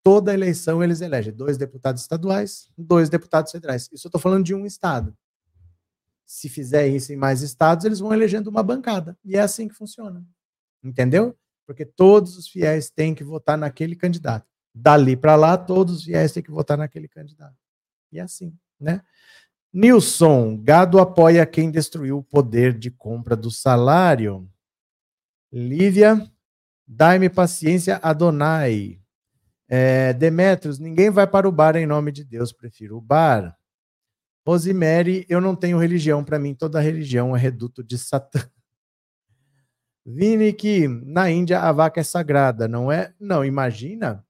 toda eleição eles elegem dois deputados estaduais, dois deputados federais. Isso eu estou falando de um estado se fizer isso em mais estados, eles vão elegendo uma bancada. E é assim que funciona. Entendeu? Porque todos os fiéis têm que votar naquele candidato. Dali para lá, todos os fiéis têm que votar naquele candidato. E é assim, né? Nilson, gado apoia quem destruiu o poder de compra do salário. Lívia, dai-me paciência, Adonai. É, Demetrios, ninguém vai para o bar em nome de Deus, prefiro o bar. Rosemary, eu não tenho religião. Para mim, toda religião é reduto de Satã. Vini, que na Índia a vaca é sagrada, não é? Não, imagina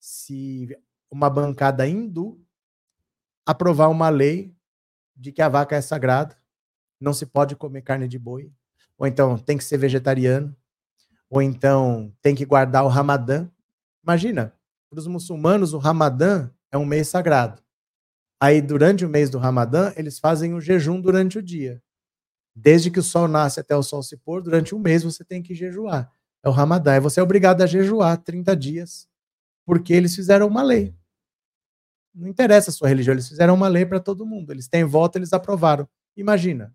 se uma bancada hindu aprovar uma lei de que a vaca é sagrada, não se pode comer carne de boi, ou então tem que ser vegetariano, ou então tem que guardar o Ramadã. Imagina, para os muçulmanos o Ramadã é um mês sagrado. Aí durante o mês do Ramadã, eles fazem o jejum durante o dia. Desde que o sol nasce até o sol se pôr, durante um mês você tem que jejuar. É o Ramadã. E você é obrigado a jejuar 30 dias, porque eles fizeram uma lei. Não interessa a sua religião, eles fizeram uma lei para todo mundo. Eles têm voto, eles aprovaram. Imagina.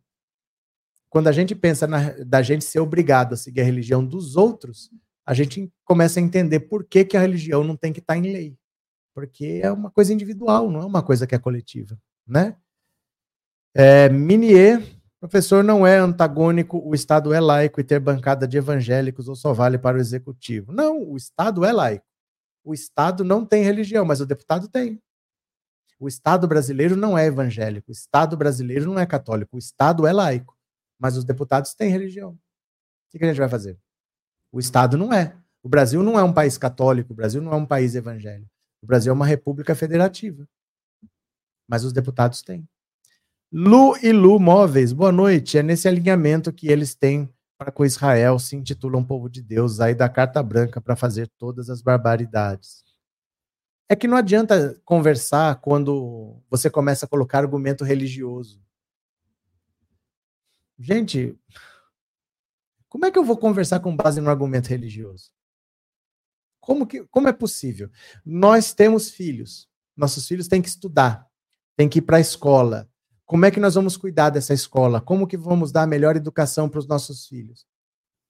Quando a gente pensa na, da gente ser obrigado a seguir a religião dos outros, a gente começa a entender por que, que a religião não tem que estar tá em lei. Porque é uma coisa individual, não é uma coisa que é coletiva. Né? É, Minier Professor, não é antagônico o Estado é laico e ter bancada de evangélicos ou só vale para o executivo. Não, o Estado é laico. O Estado não tem religião, mas o deputado tem. O Estado brasileiro não é evangélico, o Estado brasileiro não é católico, o Estado é laico, mas os deputados têm religião. O que a gente vai fazer? O Estado não é. O Brasil não é um país católico, o Brasil não é um país evangélico. O Brasil é uma república federativa. Mas os deputados têm. Lu e Lu Móveis, boa noite. É nesse alinhamento que eles têm para com Israel, se intitulam povo de Deus, aí da carta branca para fazer todas as barbaridades. É que não adianta conversar quando você começa a colocar argumento religioso. Gente, como é que eu vou conversar com base no argumento religioso? Como, que, como é possível? Nós temos filhos. Nossos filhos têm que estudar, têm que ir para a escola, como é que nós vamos cuidar dessa escola? Como que vamos dar a melhor educação para os nossos filhos?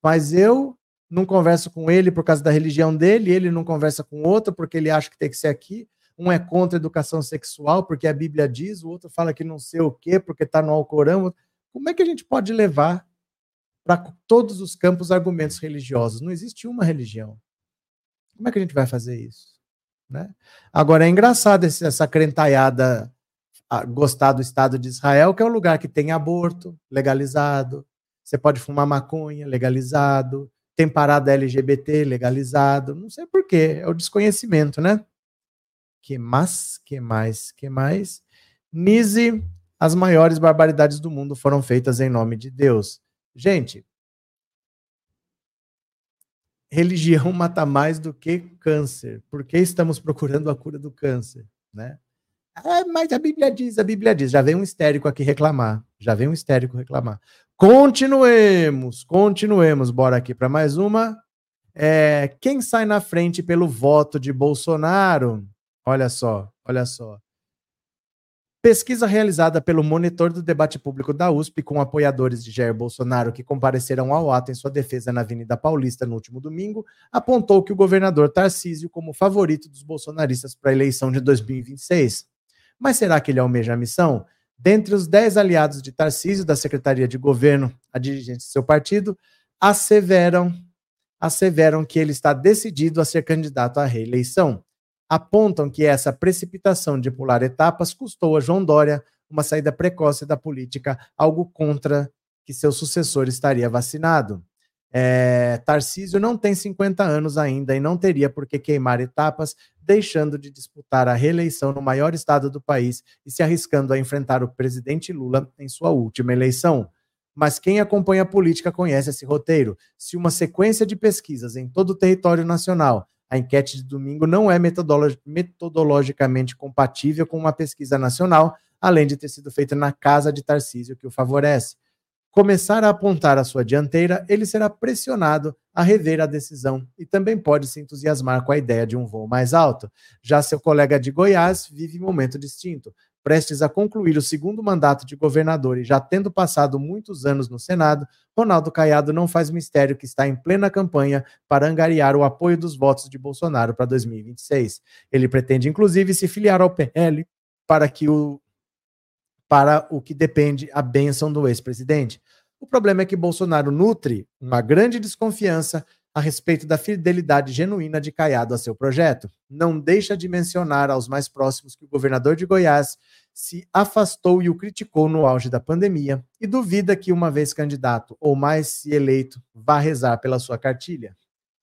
Mas eu não converso com ele por causa da religião dele, ele não conversa com outro porque ele acha que tem que ser aqui. Um é contra a educação sexual porque a Bíblia diz, o outro fala que não sei o quê porque está no Alcorão. Como é que a gente pode levar para todos os campos argumentos religiosos? Não existe uma religião. Como é que a gente vai fazer isso? Né? Agora, é engraçado essa crentaiada gostar do Estado de Israel, que é um lugar que tem aborto legalizado, você pode fumar maconha legalizado, tem parada LGBT legalizado, não sei porquê, é o desconhecimento, né? Que mais, que mais, que mais? Nise, as maiores barbaridades do mundo foram feitas em nome de Deus. Gente, religião mata mais do que câncer. Por que estamos procurando a cura do câncer, né? Ah, mas a Bíblia diz, a Bíblia diz. Já vem um histérico aqui reclamar. Já vem um histérico reclamar. Continuemos, continuemos. Bora aqui para mais uma. É, quem sai na frente pelo voto de Bolsonaro? Olha só, olha só. Pesquisa realizada pelo monitor do debate público da USP com apoiadores de Jair Bolsonaro que compareceram ao ato em sua defesa na Avenida Paulista no último domingo apontou que o governador Tarcísio como favorito dos bolsonaristas para a eleição de 2026. Mas será que ele almeja a missão? Dentre os dez aliados de Tarcísio, da Secretaria de Governo, a dirigente de seu partido, asseveram, asseveram que ele está decidido a ser candidato à reeleição. Apontam que essa precipitação de pular etapas custou a João Dória uma saída precoce da política, algo contra que seu sucessor estaria vacinado. É, Tarcísio não tem 50 anos ainda e não teria por que queimar etapas, deixando de disputar a reeleição no maior estado do país e se arriscando a enfrentar o presidente Lula em sua última eleição. Mas quem acompanha a política conhece esse roteiro. Se uma sequência de pesquisas em todo o território nacional, a enquete de domingo não é metodologicamente compatível com uma pesquisa nacional, além de ter sido feita na casa de Tarcísio, que o favorece começar a apontar a sua dianteira, ele será pressionado a rever a decisão e também pode se entusiasmar com a ideia de um voo mais alto. Já seu colega de Goiás vive momento distinto. Prestes a concluir o segundo mandato de governador e já tendo passado muitos anos no Senado, Ronaldo Caiado não faz mistério que está em plena campanha para angariar o apoio dos votos de Bolsonaro para 2026. Ele pretende, inclusive, se filiar ao PL para que o para o que depende a bênção do ex-presidente. O problema é que Bolsonaro nutre uma grande desconfiança a respeito da fidelidade genuína de Caiado a seu projeto. Não deixa de mencionar aos mais próximos que o governador de Goiás se afastou e o criticou no auge da pandemia e duvida que, uma vez candidato ou mais se eleito, vá rezar pela sua cartilha.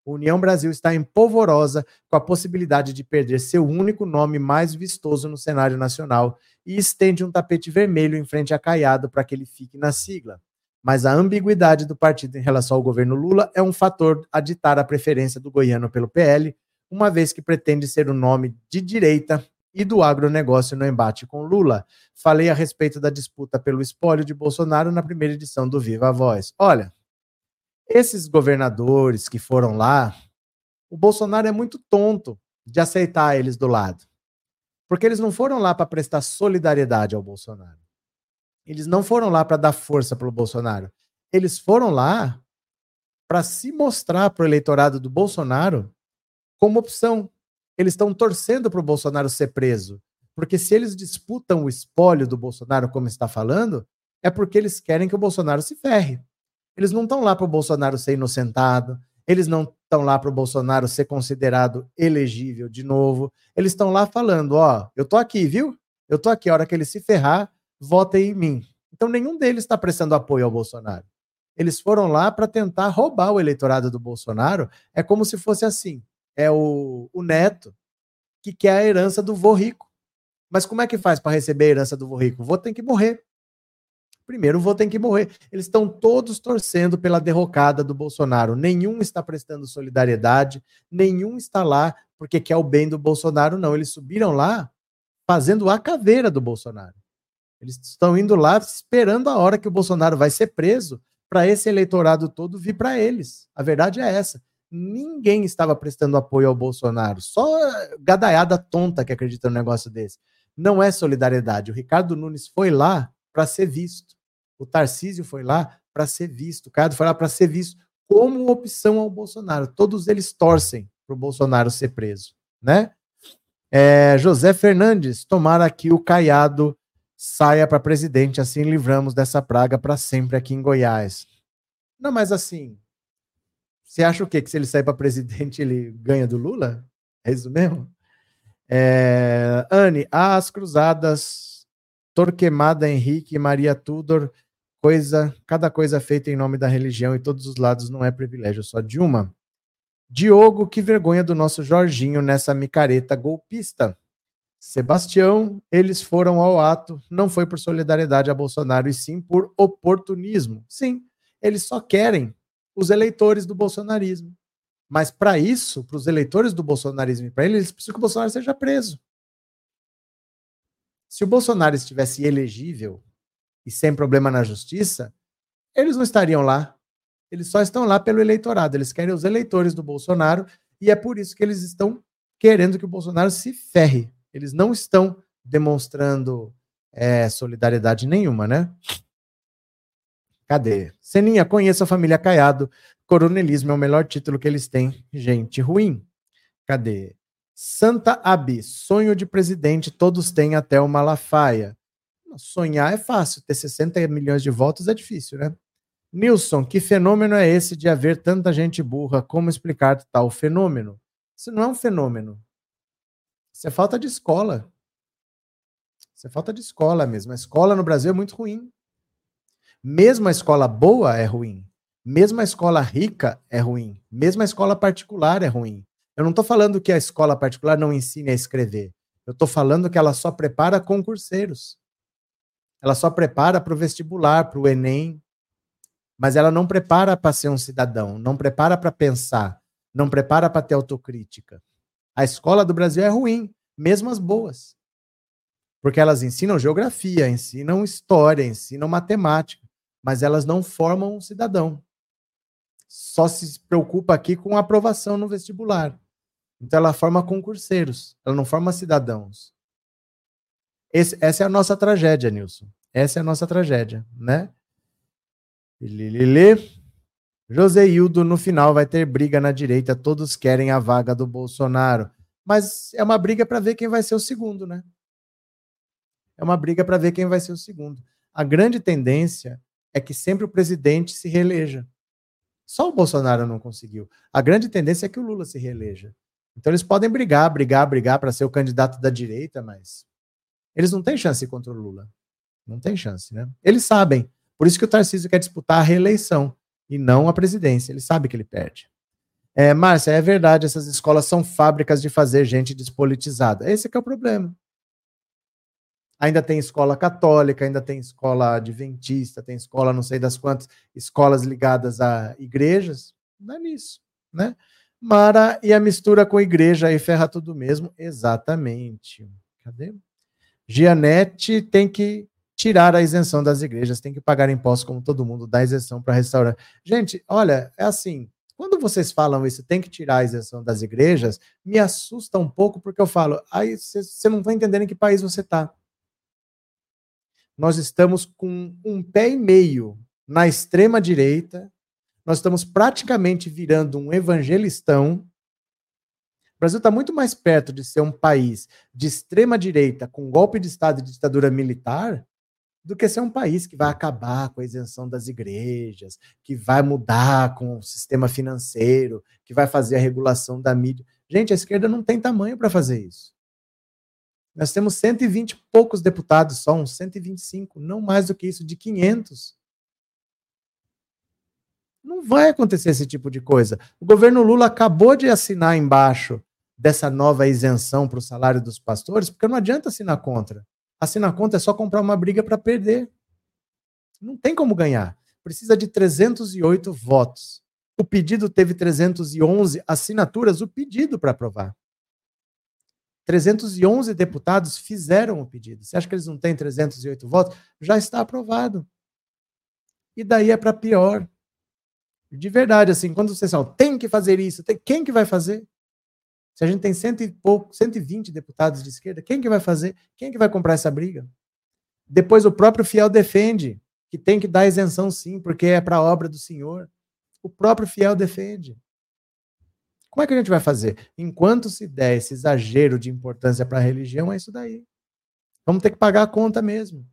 União Brasil está empolvorosa com a possibilidade de perder seu único nome mais vistoso no cenário nacional e estende um tapete vermelho em frente a Caiado para que ele fique na sigla. Mas a ambiguidade do partido em relação ao governo Lula é um fator a ditar a preferência do goiano pelo PL, uma vez que pretende ser o nome de direita e do agronegócio no embate com Lula. Falei a respeito da disputa pelo espólio de Bolsonaro na primeira edição do Viva a Voz. Olha, esses governadores que foram lá, o Bolsonaro é muito tonto de aceitar eles do lado. Porque eles não foram lá para prestar solidariedade ao Bolsonaro. Eles não foram lá para dar força para o Bolsonaro. Eles foram lá para se mostrar para o eleitorado do Bolsonaro como opção. Eles estão torcendo para o Bolsonaro ser preso. Porque se eles disputam o espólio do Bolsonaro, como está falando, é porque eles querem que o Bolsonaro se ferre. Eles não estão lá para o Bolsonaro ser inocentado, eles não estão lá para o Bolsonaro ser considerado elegível de novo. Eles estão lá falando: ó, eu tô aqui, viu? Eu tô aqui. A hora que ele se ferrar, votem em mim. Então nenhum deles está prestando apoio ao Bolsonaro. Eles foram lá para tentar roubar o eleitorado do Bolsonaro. É como se fosse assim: é o, o neto que quer a herança do vô rico. Mas como é que faz para receber a herança do vô rico? O vô tem que morrer. Primeiro, o vô tem que morrer. Eles estão todos torcendo pela derrocada do Bolsonaro. Nenhum está prestando solidariedade, nenhum está lá porque quer o bem do Bolsonaro, não. Eles subiram lá fazendo a caveira do Bolsonaro. Eles estão indo lá esperando a hora que o Bolsonaro vai ser preso para esse eleitorado todo vir para eles. A verdade é essa. Ninguém estava prestando apoio ao Bolsonaro. Só gadaiada tonta que acredita no negócio desse. Não é solidariedade. O Ricardo Nunes foi lá para ser visto. O Tarcísio foi lá para ser visto, o Caiado foi lá para ser visto como opção ao Bolsonaro. Todos eles torcem para o Bolsonaro ser preso, né? É, José Fernandes, tomara que o Caiado saia para presidente, assim livramos dessa praga para sempre aqui em Goiás. Não, mas assim, você acha o quê? Que se ele sair para presidente, ele ganha do Lula? É isso mesmo? É, Anne, as cruzadas, Torquemada Henrique Maria Tudor coisa, cada coisa feita em nome da religião e todos os lados não é privilégio só de uma. Diogo, que vergonha do nosso Jorginho nessa micareta golpista. Sebastião, eles foram ao ato, não foi por solidariedade a Bolsonaro, e sim por oportunismo. Sim, eles só querem os eleitores do bolsonarismo. Mas para isso, para os eleitores do bolsonarismo e para eles, eles precisam que o Bolsonaro seja preso. Se o Bolsonaro estivesse elegível, e sem problema na justiça, eles não estariam lá. Eles só estão lá pelo eleitorado. Eles querem os eleitores do Bolsonaro e é por isso que eles estão querendo que o Bolsonaro se ferre. Eles não estão demonstrando é, solidariedade nenhuma, né? Cadê? Seninha, conheça a família Caiado. Coronelismo é o melhor título que eles têm. Gente ruim. Cadê? Santa Abi, sonho de presidente, todos têm até o Malafaia. Sonhar é fácil, ter 60 milhões de votos é difícil, né? Nilson, que fenômeno é esse de haver tanta gente burra? Como explicar tal fenômeno? Isso não é um fenômeno. Isso é falta de escola. Isso é falta de escola mesmo. A escola no Brasil é muito ruim. Mesmo a escola boa é ruim. Mesmo a escola rica é ruim. Mesmo a escola particular é ruim. Eu não estou falando que a escola particular não ensine a escrever. Eu estou falando que ela só prepara concurseiros. Ela só prepara para o vestibular, para o Enem, mas ela não prepara para ser um cidadão, não prepara para pensar, não prepara para ter autocrítica. A escola do Brasil é ruim, mesmo as boas. Porque elas ensinam geografia, ensinam história, ensinam matemática, mas elas não formam um cidadão. Só se preocupa aqui com aprovação no vestibular. Então ela forma concurseiros, ela não forma cidadãos. Esse, essa é a nossa tragédia, Nilson. Essa é a nossa tragédia, né? Lililê. Joseildo, no final, vai ter briga na direita. Todos querem a vaga do Bolsonaro. Mas é uma briga para ver quem vai ser o segundo, né? É uma briga para ver quem vai ser o segundo. A grande tendência é que sempre o presidente se reeleja. Só o Bolsonaro não conseguiu. A grande tendência é que o Lula se reeleja. Então eles podem brigar, brigar, brigar para ser o candidato da direita, mas eles não têm chance contra o Lula. Não tem chance, né? Eles sabem. Por isso que o Tarcísio quer disputar a reeleição e não a presidência. Ele sabe que ele perde. É, Márcia, é verdade, essas escolas são fábricas de fazer gente despolitizada. Esse é o problema. Ainda tem escola católica, ainda tem escola adventista, tem escola não sei das quantas, escolas ligadas a igrejas. Não é nisso, né? Mara e a mistura com igreja aí ferra tudo mesmo. Exatamente. Cadê? Gianete tem que tirar a isenção das igrejas, tem que pagar impostos como todo mundo, dá isenção para restaurar. Gente, olha, é assim, quando vocês falam isso, tem que tirar a isenção das igrejas, me assusta um pouco porque eu falo, aí você não está entendendo em que país você está. Nós estamos com um pé e meio na extrema direita, nós estamos praticamente virando um evangelistão. O Brasil está muito mais perto de ser um país de extrema direita com golpe de Estado e ditadura militar do que ser um país que vai acabar com a isenção das igrejas, que vai mudar com o sistema financeiro, que vai fazer a regulação da mídia. Gente, a esquerda não tem tamanho para fazer isso. Nós temos 120 e poucos deputados, só uns 125, não mais do que isso, de 500. Não vai acontecer esse tipo de coisa. O governo Lula acabou de assinar embaixo dessa nova isenção para o salário dos pastores, porque não adianta assinar contra. Assinar conta é só comprar uma briga para perder. Não tem como ganhar. Precisa de 308 votos. O pedido teve 311 assinaturas, o pedido para aprovar. 311 deputados fizeram o pedido. Você acha que eles não têm 308 votos? Já está aprovado. E daí é para pior. De verdade, assim, quando vocês falam, tem que fazer isso, tem... quem que vai fazer? Se a gente tem cento e pouco, 120 deputados de esquerda, quem que vai fazer? Quem que vai comprar essa briga? Depois o próprio fiel defende que tem que dar isenção sim, porque é para a obra do Senhor. O próprio fiel defende. Como é que a gente vai fazer? Enquanto se der esse exagero de importância para a religião, é isso daí. Vamos ter que pagar a conta mesmo.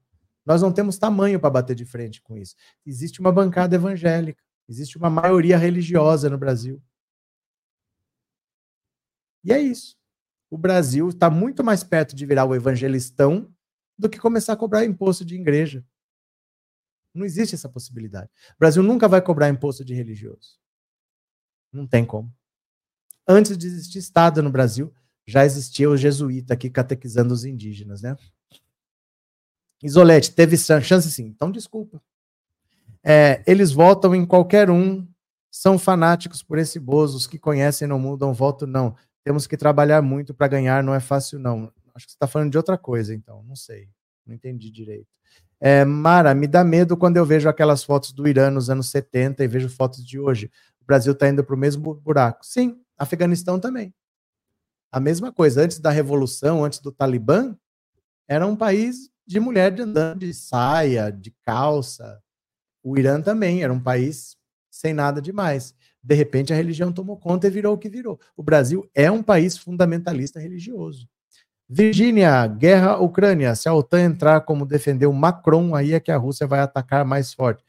Nós não temos tamanho para bater de frente com isso. Existe uma bancada evangélica, existe uma maioria religiosa no Brasil. E é isso. O Brasil está muito mais perto de virar o evangelistão do que começar a cobrar imposto de igreja. Não existe essa possibilidade. O Brasil nunca vai cobrar imposto de religioso. Não tem como. Antes de existir Estado no Brasil, já existia o jesuíta aqui catequizando os indígenas, né? Isolete, teve chance sim. Então, desculpa. É, eles votam em qualquer um, são fanáticos por esse bozo, os que conhecem não mudam voto, não. Temos que trabalhar muito para ganhar, não é fácil, não. Acho que você está falando de outra coisa, então, não sei. Não entendi direito. É, Mara, me dá medo quando eu vejo aquelas fotos do Irã nos anos 70 e vejo fotos de hoje. O Brasil está indo para o mesmo buraco. Sim, Afeganistão também. A mesma coisa. Antes da revolução, antes do Talibã, era um país de mulher de andando de saia, de calça. O Irã também era um país sem nada demais de repente a religião tomou conta e virou o que virou. O Brasil é um país fundamentalista religioso. Virgínia, guerra Ucrânia. Se a OTAN entrar como defendeu Macron, aí é que a Rússia vai atacar mais forte.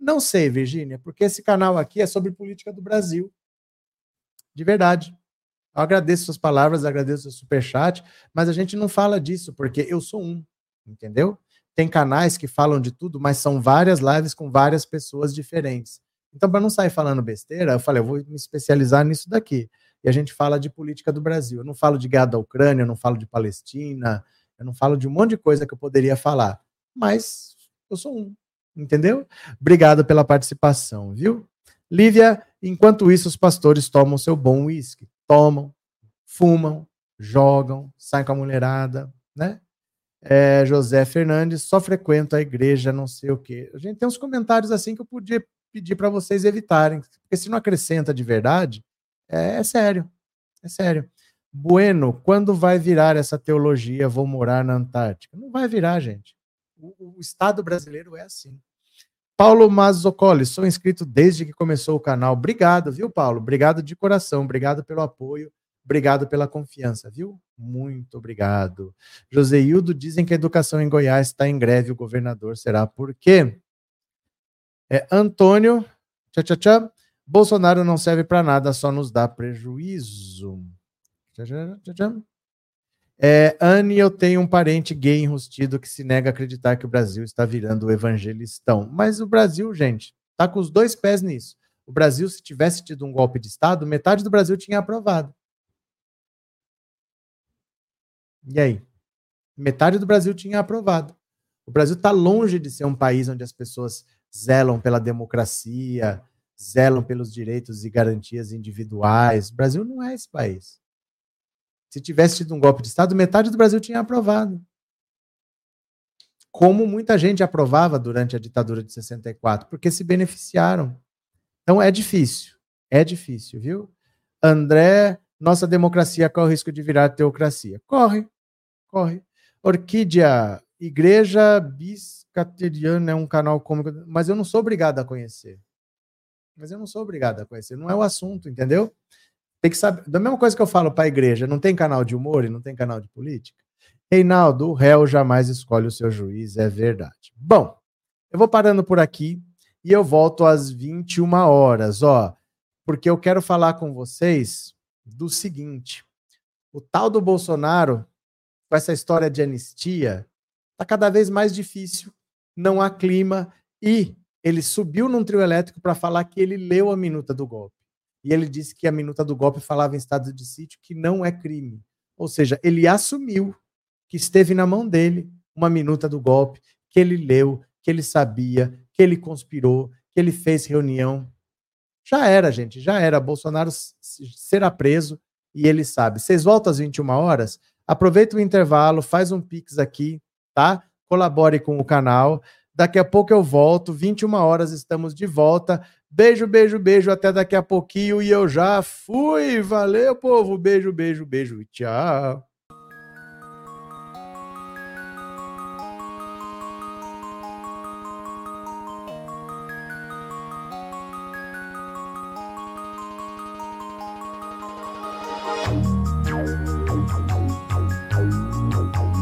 Não sei, Virgínia, porque esse canal aqui é sobre política do Brasil. De verdade. Eu agradeço suas palavras, agradeço o superchat, mas a gente não fala disso, porque eu sou um, entendeu? Tem canais que falam de tudo, mas são várias lives com várias pessoas diferentes. Então, para não sair falando besteira, eu falei, eu vou me especializar nisso daqui. E a gente fala de política do Brasil. Eu não falo de guerra da Ucrânia, eu não falo de Palestina, eu não falo de um monte de coisa que eu poderia falar. Mas eu sou um, entendeu? Obrigado pela participação, viu? Lívia, enquanto isso, os pastores tomam seu bom uísque. Tomam, fumam, jogam, saem com a mulherada, né? É, José Fernandes, só frequento a igreja, não sei o quê. A gente tem uns comentários assim que eu podia pedir para vocês evitarem, porque se não acrescenta de verdade, é, é sério, é sério. Bueno, quando vai virar essa teologia, vou morar na Antártica? Não vai virar, gente. O, o Estado brasileiro é assim. Paulo Mazzocoli, sou inscrito desde que começou o canal. Obrigado, viu, Paulo? Obrigado de coração, obrigado pelo apoio, obrigado pela confiança, viu? Muito obrigado. Joseildo, dizem que a educação em Goiás está em greve, o governador será por quê? É, Antônio, tchá, tchá, tchá. Bolsonaro não serve para nada, só nos dá prejuízo. É, Anne, eu tenho um parente gay enrustido que se nega a acreditar que o Brasil está virando o evangelistão. Mas o Brasil, gente, tá com os dois pés nisso. O Brasil, se tivesse tido um golpe de Estado, metade do Brasil tinha aprovado. E aí? Metade do Brasil tinha aprovado. O Brasil está longe de ser um país onde as pessoas zelam pela democracia, zelam pelos direitos e garantias individuais. O Brasil não é esse país. Se tivesse tido um golpe de Estado, metade do Brasil tinha aprovado. Como muita gente aprovava durante a ditadura de 64, porque se beneficiaram. Então é difícil. É difícil, viu? André, nossa democracia corre o risco de virar teocracia. Corre, corre. Orquídea, Igreja Biscateriana é um canal cômico, mas eu não sou obrigado a conhecer. Mas eu não sou obrigado a conhecer, não é o assunto, entendeu? Tem que saber. Da mesma coisa que eu falo para a igreja, não tem canal de humor e não tem canal de política. Reinaldo, o réu jamais escolhe o seu juiz, é verdade. Bom, eu vou parando por aqui e eu volto às 21 horas, ó, porque eu quero falar com vocês do seguinte: o tal do Bolsonaro, com essa história de anistia, está cada vez mais difícil, não há clima e ele subiu num trio elétrico para falar que ele leu a minuta do golpe. E ele disse que a minuta do golpe falava em estado de sítio, que não é crime. Ou seja, ele assumiu que esteve na mão dele uma minuta do golpe, que ele leu, que ele sabia, que ele conspirou, que ele fez reunião. Já era, gente, já era. Bolsonaro será preso e ele sabe. Vocês voltam às 21 horas? Aproveita o intervalo, faz um pix aqui, tá? Colabore com o canal. Daqui a pouco eu volto, 21 horas estamos de volta. Beijo, beijo, beijo, até daqui a pouquinho e eu já fui. Valeu, povo. Beijo, beijo, beijo. Tchau.